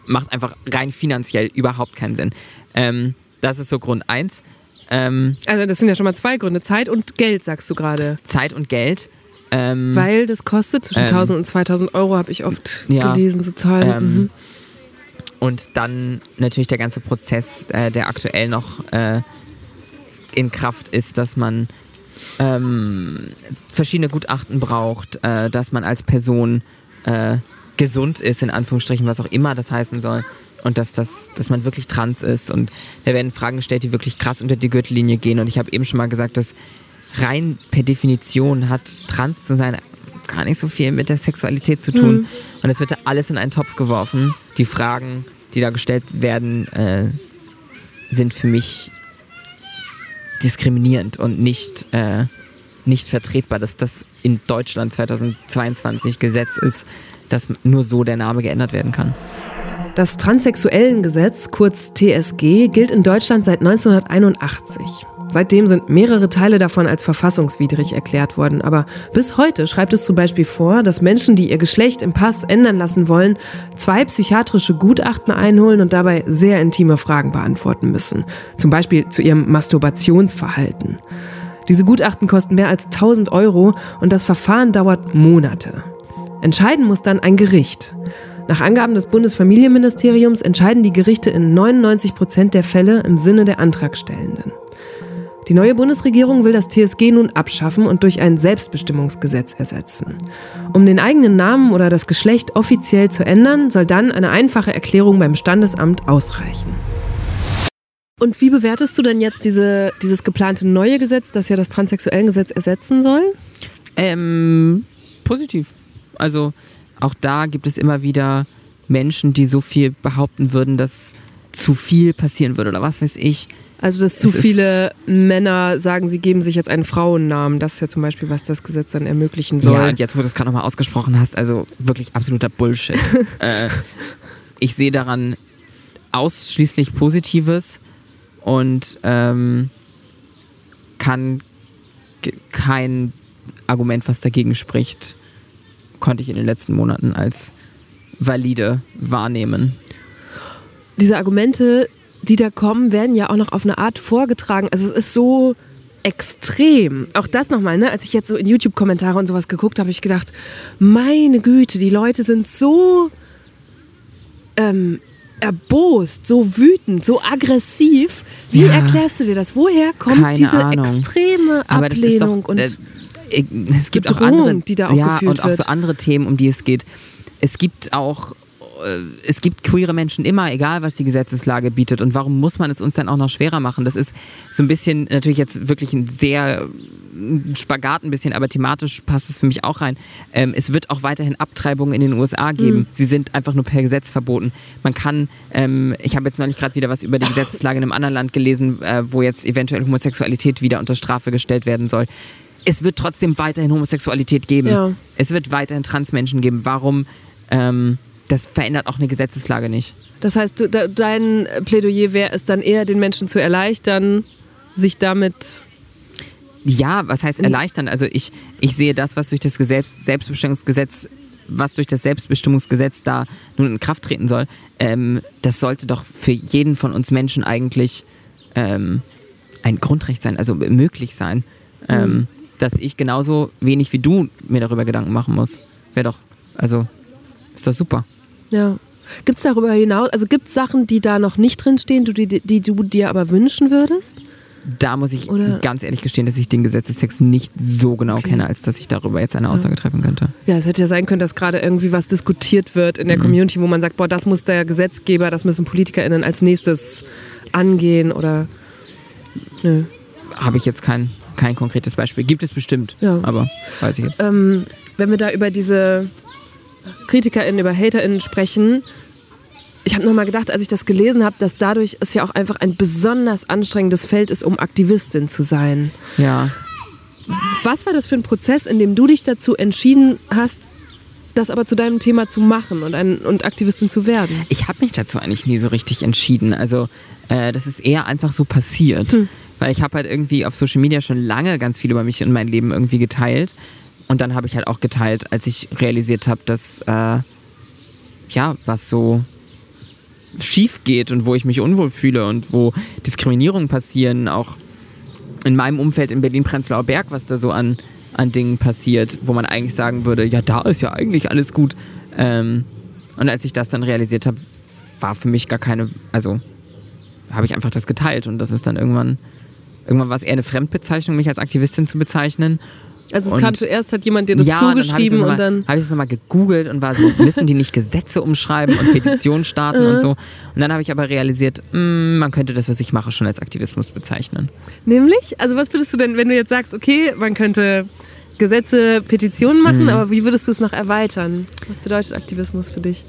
macht einfach rein finanziell überhaupt keinen Sinn. Ähm, das ist so Grund eins. Ähm, also das sind ja schon mal zwei Gründe. Zeit und Geld, sagst du gerade. Zeit und Geld. Ähm, weil das kostet zwischen ähm, 1000 und 2000 Euro, habe ich oft ja, gelesen, so Zahlen. Ähm, mhm. Und dann natürlich der ganze Prozess, äh, der aktuell noch äh, in Kraft ist, dass man ähm, verschiedene Gutachten braucht, äh, dass man als Person äh, gesund ist, in Anführungsstrichen, was auch immer das heißen soll. Und dass, das, dass man wirklich trans ist. Und da werden Fragen gestellt, die wirklich krass unter die Gürtellinie gehen. Und ich habe eben schon mal gesagt, dass rein per Definition hat trans zu sein gar nicht so viel mit der Sexualität zu tun. Mhm. Und es wird da alles in einen Topf geworfen. Die Fragen, die da gestellt werden, äh, sind für mich diskriminierend und nicht, äh, nicht vertretbar, dass das in Deutschland 2022 Gesetz ist, dass nur so der Name geändert werden kann. Das Transsexuellengesetz, kurz TSG, gilt in Deutschland seit 1981. Seitdem sind mehrere Teile davon als verfassungswidrig erklärt worden. Aber bis heute schreibt es zum Beispiel vor, dass Menschen, die ihr Geschlecht im Pass ändern lassen wollen, zwei psychiatrische Gutachten einholen und dabei sehr intime Fragen beantworten müssen. Zum Beispiel zu ihrem Masturbationsverhalten. Diese Gutachten kosten mehr als 1000 Euro und das Verfahren dauert Monate. Entscheiden muss dann ein Gericht. Nach Angaben des Bundesfamilienministeriums entscheiden die Gerichte in 99 Prozent der Fälle im Sinne der Antragstellenden. Die neue Bundesregierung will das TSG nun abschaffen und durch ein Selbstbestimmungsgesetz ersetzen. Um den eigenen Namen oder das Geschlecht offiziell zu ändern, soll dann eine einfache Erklärung beim Standesamt ausreichen. Und wie bewertest du denn jetzt diese, dieses geplante neue Gesetz, das ja das Transsexuellengesetz ersetzen soll? Ähm, positiv. Also auch da gibt es immer wieder Menschen, die so viel behaupten würden, dass zu viel passieren würde oder was weiß ich. Also, dass zu viele Männer sagen, sie geben sich jetzt einen Frauennamen. Das ist ja zum Beispiel, was das Gesetz dann ermöglichen soll. Ja, und jetzt, wo du es gerade nochmal ausgesprochen hast, also wirklich absoluter Bullshit. äh, ich sehe daran ausschließlich Positives und ähm, kann kein Argument, was dagegen spricht, konnte ich in den letzten Monaten als valide wahrnehmen. Diese Argumente, die da kommen, werden ja auch noch auf eine Art vorgetragen. Also es ist so extrem. Auch das nochmal, ne? als ich jetzt so in YouTube-Kommentare und sowas geguckt habe, habe ich gedacht, meine Güte, die Leute sind so ähm, erbost, so wütend, so aggressiv. Wie ja. erklärst du dir das? Woher kommt Keine diese Ahnung. extreme Ablehnung doch, und äh, es gibt Bedrohung, auch andere, die da auch ja, und auch so andere Themen, um die es geht. Es gibt auch äh, es gibt queere Menschen immer, egal was die Gesetzeslage bietet. Und warum muss man es uns dann auch noch schwerer machen? Das ist so ein bisschen, natürlich jetzt wirklich ein sehr Spagat ein bisschen, aber thematisch passt es für mich auch rein. Ähm, es wird auch weiterhin Abtreibungen in den USA geben. Mhm. Sie sind einfach nur per Gesetz verboten. Man kann, ähm, ich habe jetzt neulich gerade wieder was über die Gesetzeslage in einem anderen Land gelesen, äh, wo jetzt eventuell Homosexualität wieder unter Strafe gestellt werden soll es wird trotzdem weiterhin Homosexualität geben. Ja. Es wird weiterhin Transmenschen geben. Warum? Ähm, das verändert auch eine Gesetzeslage nicht. Das heißt, du, dein Plädoyer wäre es dann eher, den Menschen zu erleichtern, sich damit. Ja, was heißt erleichtern? Also ich, ich sehe das, was durch das Selbstbestimmungsgesetz was durch das Selbstbestimmungsgesetz da nun in Kraft treten soll, ähm, das sollte doch für jeden von uns Menschen eigentlich ähm, ein Grundrecht sein, also möglich sein. Ähm, mhm dass ich genauso wenig wie du mir darüber Gedanken machen muss. Wäre doch, also, ist doch super. Ja. Gibt es darüber hinaus, also gibt es Sachen, die da noch nicht drinstehen, die, die, die du dir aber wünschen würdest? Da muss ich Oder? ganz ehrlich gestehen, dass ich den Gesetzestext nicht so genau okay. kenne, als dass ich darüber jetzt eine Aussage ja. treffen könnte. Ja, es hätte ja sein können, dass gerade irgendwie was diskutiert wird in der mhm. Community, wo man sagt, boah, das muss der Gesetzgeber, das müssen PolitikerInnen als nächstes angehen oder. Nö. Habe ich jetzt keinen kein konkretes Beispiel. Gibt es bestimmt, ja. aber weiß ich jetzt. Ähm, wenn wir da über diese KritikerInnen, über HaterInnen sprechen, ich habe nochmal gedacht, als ich das gelesen habe, dass dadurch es ja auch einfach ein besonders anstrengendes Feld ist, um Aktivistin zu sein. Ja. Was war das für ein Prozess, in dem du dich dazu entschieden hast, das aber zu deinem Thema zu machen und, ein, und Aktivistin zu werden? Ich habe mich dazu eigentlich nie so richtig entschieden. Also äh, das ist eher einfach so passiert. Hm. Weil ich habe halt irgendwie auf Social Media schon lange ganz viel über mich und mein Leben irgendwie geteilt. Und dann habe ich halt auch geteilt, als ich realisiert habe, dass äh, ja, was so schief geht und wo ich mich unwohl fühle und wo Diskriminierungen passieren, auch in meinem Umfeld in Berlin-Prenzlauer Berg, was da so an, an Dingen passiert, wo man eigentlich sagen würde, ja, da ist ja eigentlich alles gut. Ähm, und als ich das dann realisiert habe, war für mich gar keine, also habe ich einfach das geteilt und das ist dann irgendwann Irgendwann war es eher eine Fremdbezeichnung, mich als Aktivistin zu bezeichnen. Also es und kam zuerst, hat jemand dir das ja, zugeschrieben und dann... Habe ich das nochmal gegoogelt und war so, müssen die nicht Gesetze umschreiben und Petitionen starten und so. Und dann habe ich aber realisiert, mh, mm, man könnte das, was ich mache, schon als Aktivismus bezeichnen. Nämlich? Also was würdest du denn, wenn du jetzt sagst, okay, man könnte Gesetze, Petitionen machen, mhm. aber wie würdest du es noch erweitern? Was bedeutet Aktivismus für dich?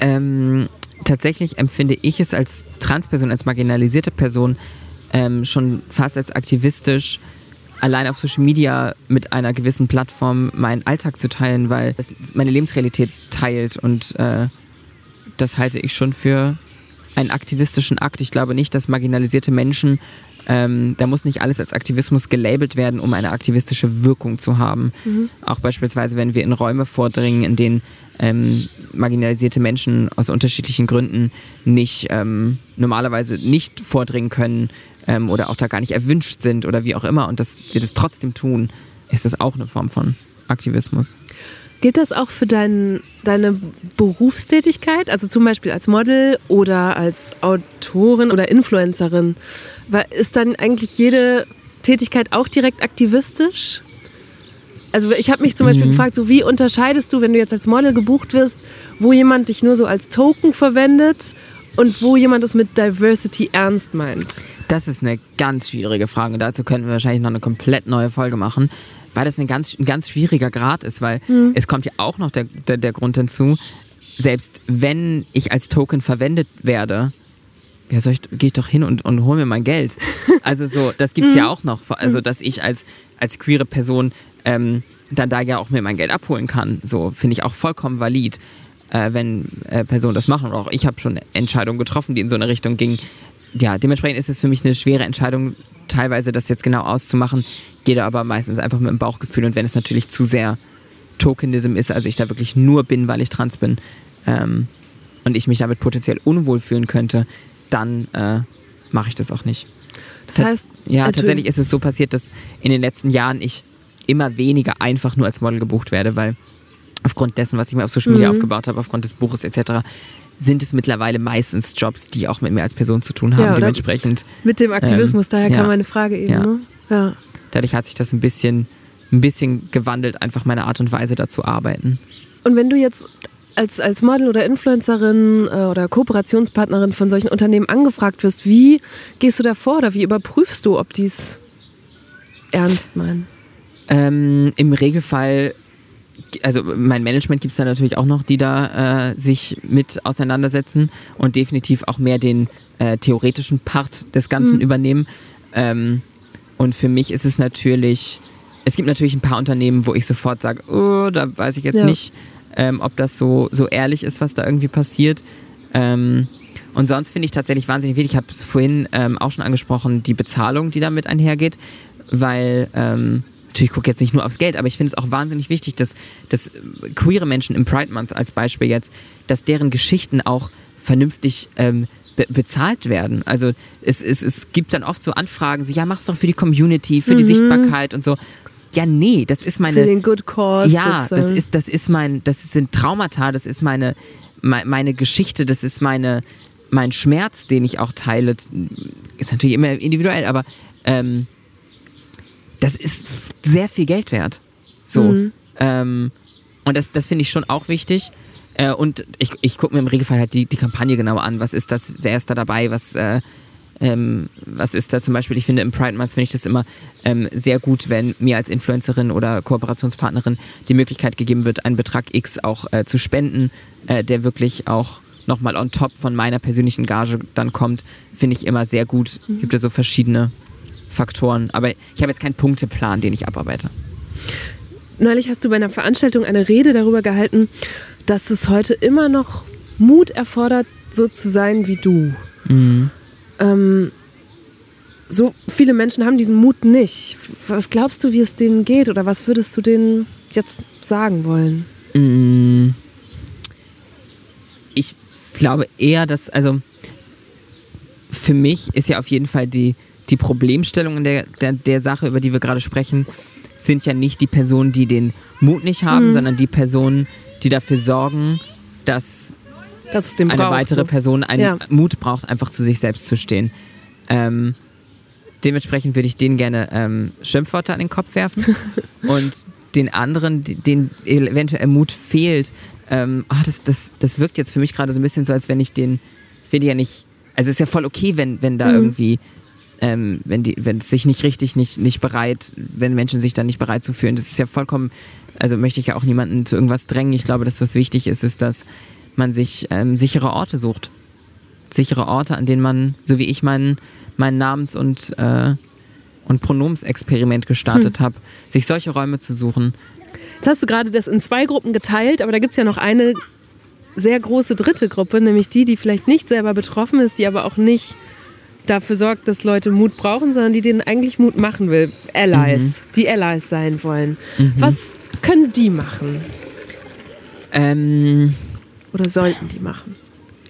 Ähm, tatsächlich empfinde ich es als Transperson, als marginalisierte Person ähm, schon fast als aktivistisch allein auf Social Media mit einer gewissen Plattform meinen Alltag zu teilen, weil es meine Lebensrealität teilt und äh, das halte ich schon für einen aktivistischen Akt. Ich glaube nicht, dass marginalisierte Menschen Ähm, da muss nicht alles als Aktivismus gelabelt werden, um eine aktivistische Wirkung zu haben. Mhm. Auch beispielsweise, wenn wir in Räume vordringen, in denen ähm, marginalisierte Menschen aus unterschiedlichen Gründen nicht ähm, normalerweise nicht vordringen können ähm, oder auch da gar nicht erwünscht sind oder wie auch immer und dass wir das trotzdem tun, ist das auch eine Form von Aktivismus. Gilt das auch für dein, deine Berufstätigkeit, also zum Beispiel als Model oder als Autorin oder Influencerin? Ist dann eigentlich jede Tätigkeit auch direkt aktivistisch? Also ich habe mich zum Beispiel mhm. gefragt, so wie unterscheidest du, wenn du jetzt als Model gebucht wirst, wo jemand dich nur so als Token verwendet und wo jemand es mit Diversity ernst meint? Das ist eine ganz schwierige Frage. Dazu könnten wir wahrscheinlich noch eine komplett neue Folge machen weil das ein ganz, ein ganz schwieriger Grad ist, weil mhm. es kommt ja auch noch der, der, der Grund hinzu, selbst wenn ich als Token verwendet werde, ja, soll ich, gehe ich doch hin und, und hole mir mein Geld. Also so, das gibt es ja mhm. auch noch. Also, dass ich als, als queere Person ähm, dann da ja auch mir mein Geld abholen kann. So, finde ich auch vollkommen valid, äh, wenn äh, Personen das machen. Und auch ich habe schon Entscheidungen getroffen, die in so eine Richtung gingen. Ja, dementsprechend ist es für mich eine schwere Entscheidung, teilweise das jetzt genau auszumachen, gehe da aber meistens einfach mit dem Bauchgefühl und wenn es natürlich zu sehr Tokenism ist, also ich da wirklich nur bin, weil ich trans bin ähm, und ich mich damit potenziell unwohl fühlen könnte, dann äh, mache ich das auch nicht. Das heißt, ja, tatsächlich ist es so passiert, dass in den letzten Jahren ich immer weniger einfach nur als Model gebucht werde, weil aufgrund dessen, was ich mir auf Social Media mhm. aufgebaut habe, aufgrund des Buches etc., sind es mittlerweile meistens Jobs, die auch mit mir als Person zu tun haben. Ja, dementsprechend. Mit dem Aktivismus, ähm, daher kam meine Frage eben. Ja. Ne? ja. Dadurch hat sich das ein bisschen, ein bisschen gewandelt, einfach meine Art und Weise da zu arbeiten. Und wenn du jetzt als, als Model oder Influencerin äh, oder Kooperationspartnerin von solchen Unternehmen angefragt wirst, wie gehst du da vor oder wie überprüfst du, ob die es ernst meinen? Ähm, Im Regelfall also mein Management gibt es da natürlich auch noch, die da äh, sich mit auseinandersetzen und definitiv auch mehr den äh, theoretischen Part des Ganzen mhm. übernehmen. Ähm, und für mich ist es natürlich, es gibt natürlich ein paar Unternehmen, wo ich sofort sage, oh, da weiß ich jetzt ja. nicht, ähm, ob das so, so ehrlich ist, was da irgendwie passiert. Ähm, und sonst finde ich tatsächlich wahnsinnig wichtig, ich habe es vorhin ähm, auch schon angesprochen, die Bezahlung, die damit einhergeht, weil ähm, natürlich gucke jetzt nicht nur aufs Geld, aber ich finde es auch wahnsinnig wichtig, dass, dass queere Menschen im Pride Month als Beispiel jetzt, dass deren Geschichten auch vernünftig ähm, be bezahlt werden. Also es, es, es gibt dann oft so Anfragen, so ja, mach's doch für die Community, für mhm. die Sichtbarkeit und so. Ja, nee, das ist meine. Für den Good Cause. Ja, das ist, das ist mein, das sind Traumata, das ist meine, meine Geschichte, das ist meine, mein Schmerz, den ich auch teile. Ist natürlich immer individuell, aber ähm, das ist sehr viel Geld wert. So. Mhm. Ähm, und das, das finde ich schon auch wichtig. Äh, und ich, ich gucke mir im Regelfall halt die, die Kampagne genau an. Was ist das? Wer ist da dabei? Was, äh, ähm, was ist da zum Beispiel? Ich finde im Pride Month finde ich das immer ähm, sehr gut, wenn mir als Influencerin oder Kooperationspartnerin die Möglichkeit gegeben wird, einen Betrag X auch äh, zu spenden, äh, der wirklich auch nochmal on top von meiner persönlichen Gage dann kommt, finde ich immer sehr gut. Mhm. Gibt ja so verschiedene Faktoren. Aber ich habe jetzt keinen Punkteplan, den ich abarbeite. Neulich hast du bei einer Veranstaltung eine Rede darüber gehalten, dass es heute immer noch Mut erfordert, so zu sein wie du. Mhm. Ähm, so viele Menschen haben diesen Mut nicht. Was glaubst du, wie es denen geht? Oder was würdest du denen jetzt sagen wollen? Mhm. Ich glaube eher, dass, also für mich ist ja auf jeden Fall die, die Problemstellungen der, der, der Sache, über die wir gerade sprechen, sind ja nicht die Personen, die den Mut nicht haben, mhm. sondern die Personen, die dafür sorgen, dass eine braucht, weitere so. Person einen ja. Mut braucht, einfach zu sich selbst zu stehen. Ähm, dementsprechend würde ich denen gerne ähm, Schimpfworte an den Kopf werfen und den anderen, denen eventuell Mut fehlt, ähm, oh, das, das, das wirkt jetzt für mich gerade so ein bisschen so, als wenn ich den, ich finde ja nicht, also es ist ja voll okay, wenn, wenn da mhm. irgendwie ähm, wenn die, wenn es sich nicht richtig, nicht, nicht bereit, wenn Menschen sich dann nicht bereit zu fühlen. Das ist ja vollkommen, also möchte ich ja auch niemanden zu irgendwas drängen. Ich glaube, dass was wichtig ist, ist, dass man sich ähm, sichere Orte sucht. Sichere Orte, an denen man, so wie ich meinen mein Namens- und, äh, und Pronomsexperiment gestartet hm. habe, sich solche Räume zu suchen. Jetzt hast du gerade das in zwei Gruppen geteilt, aber da gibt es ja noch eine sehr große dritte Gruppe, nämlich die, die vielleicht nicht selber betroffen ist, die aber auch nicht dafür sorgt, dass Leute Mut brauchen, sondern die denen eigentlich Mut machen will. Allies, mhm. die Allies sein wollen. Mhm. Was können die machen? Ähm, Oder sollten die machen?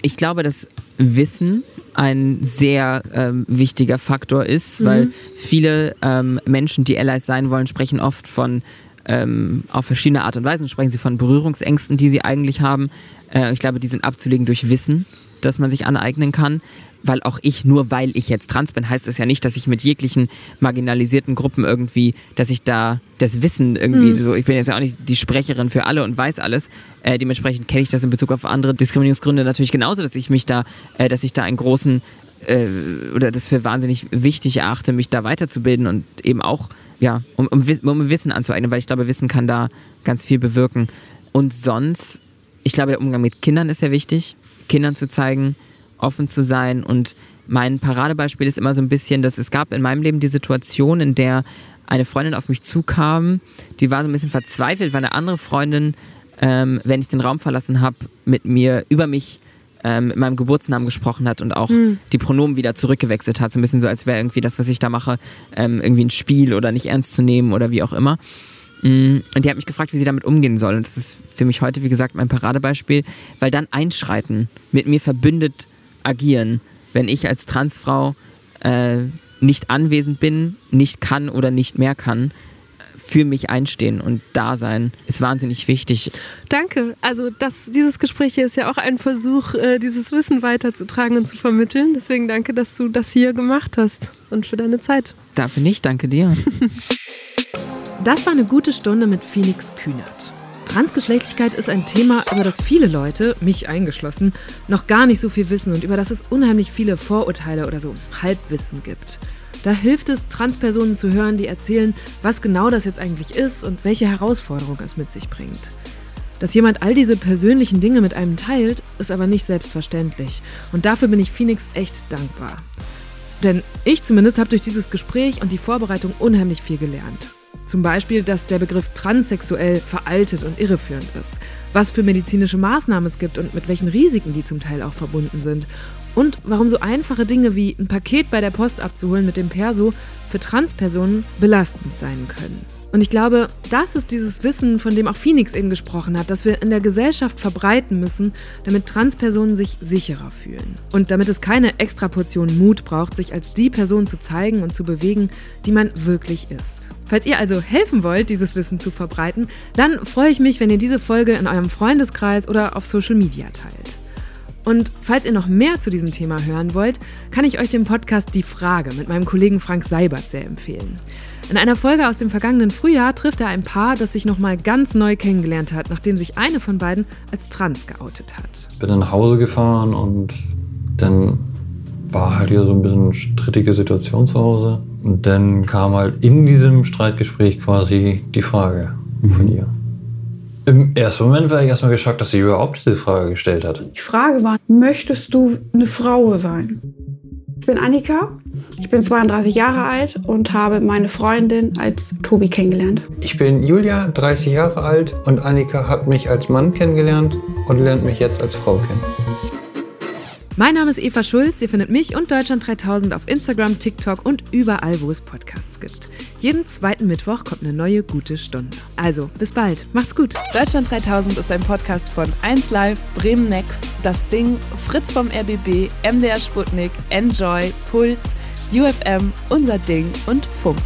Ich glaube, dass Wissen ein sehr ähm, wichtiger Faktor ist, mhm. weil viele ähm, Menschen, die Allies sein wollen, sprechen oft von ähm, auf verschiedene Art und Weise sprechen sie von Berührungsängsten, die sie eigentlich haben. Äh, ich glaube, die sind abzulegen durch Wissen, das man sich aneignen kann weil auch ich, nur weil ich jetzt trans bin, heißt es ja nicht, dass ich mit jeglichen marginalisierten Gruppen irgendwie, dass ich da das Wissen irgendwie mhm. so, ich bin jetzt ja auch nicht die Sprecherin für alle und weiß alles. Äh, dementsprechend kenne ich das in Bezug auf andere Diskriminierungsgründe natürlich genauso, dass ich mich da, äh, dass ich da einen großen äh, oder das für wahnsinnig wichtig erachte, mich da weiterzubilden und eben auch, ja, um, um, um Wissen anzueignen, weil ich glaube, Wissen kann da ganz viel bewirken. Und sonst, ich glaube, der Umgang mit Kindern ist sehr wichtig, Kindern zu zeigen, offen zu sein. Und mein Paradebeispiel ist immer so ein bisschen, dass es gab in meinem Leben die Situation, in der eine Freundin auf mich zukam, die war so ein bisschen verzweifelt, weil eine andere Freundin, ähm, wenn ich den Raum verlassen habe, mit mir über mich ähm, mit meinem Geburtsnamen gesprochen hat und auch mhm. die Pronomen wieder zurückgewechselt hat. So ein bisschen so, als wäre irgendwie das, was ich da mache, ähm, irgendwie ein Spiel oder nicht ernst zu nehmen oder wie auch immer. Mm, und die hat mich gefragt, wie sie damit umgehen soll. Und das ist für mich heute, wie gesagt, mein Paradebeispiel, weil dann Einschreiten mit mir verbündet agieren, wenn ich als Transfrau äh, nicht anwesend bin, nicht kann oder nicht mehr kann für mich einstehen und da sein ist wahnsinnig wichtig. Danke. Also das, dieses Gespräch hier ist ja auch ein Versuch, äh, dieses Wissen weiterzutragen und zu vermitteln. Deswegen danke, dass du das hier gemacht hast und für deine Zeit. Dafür nicht, danke dir. Das war eine gute Stunde mit Phoenix Kühnert. Transgeschlechtlichkeit ist ein Thema, über das viele Leute, mich eingeschlossen, noch gar nicht so viel wissen und über das es unheimlich viele Vorurteile oder so Halbwissen gibt. Da hilft es, Transpersonen zu hören, die erzählen, was genau das jetzt eigentlich ist und welche Herausforderung es mit sich bringt. Dass jemand all diese persönlichen Dinge mit einem teilt, ist aber nicht selbstverständlich. Und dafür bin ich Phoenix echt dankbar. Denn ich zumindest habe durch dieses Gespräch und die Vorbereitung unheimlich viel gelernt. Zum Beispiel, dass der Begriff transsexuell veraltet und irreführend ist, was für medizinische Maßnahmen es gibt und mit welchen Risiken die zum Teil auch verbunden sind. Und warum so einfache Dinge wie ein Paket bei der Post abzuholen mit dem Perso für Transpersonen belastend sein können. Und ich glaube, das ist dieses Wissen, von dem auch Phoenix eben gesprochen hat, das wir in der Gesellschaft verbreiten müssen, damit Transpersonen sich sicherer fühlen. Und damit es keine extra Portion Mut braucht, sich als die Person zu zeigen und zu bewegen, die man wirklich ist. Falls ihr also helfen wollt, dieses Wissen zu verbreiten, dann freue ich mich, wenn ihr diese Folge in eurem Freundeskreis oder auf Social Media teilt. Und falls ihr noch mehr zu diesem Thema hören wollt, kann ich euch den Podcast Die Frage mit meinem Kollegen Frank Seibert sehr empfehlen. In einer Folge aus dem vergangenen Frühjahr trifft er ein Paar, das sich nochmal ganz neu kennengelernt hat, nachdem sich eine von beiden als trans geoutet hat. Ich bin dann nach Hause gefahren und dann war halt wieder so ein bisschen strittige Situation zu Hause. Und dann kam halt in diesem Streitgespräch quasi die Frage mhm. von ihr. Im ersten Moment war ich erstmal geschockt, dass sie überhaupt diese Frage gestellt hat. Die Frage war, möchtest du eine Frau sein? Ich bin Annika, ich bin 32 Jahre alt und habe meine Freundin als Tobi kennengelernt. Ich bin Julia, 30 Jahre alt und Annika hat mich als Mann kennengelernt und lernt mich jetzt als Frau kennen. Mein Name ist Eva Schulz. Ihr findet mich und Deutschland 3000 auf Instagram, TikTok und überall, wo es Podcasts gibt. Jeden zweiten Mittwoch kommt eine neue gute Stunde. Also, bis bald. Macht's gut. Deutschland 3000 ist ein Podcast von 1Live, Bremen Next, Das Ding, Fritz vom RBB, MDR Sputnik, Enjoy, Puls, UFM, Unser Ding und Funk.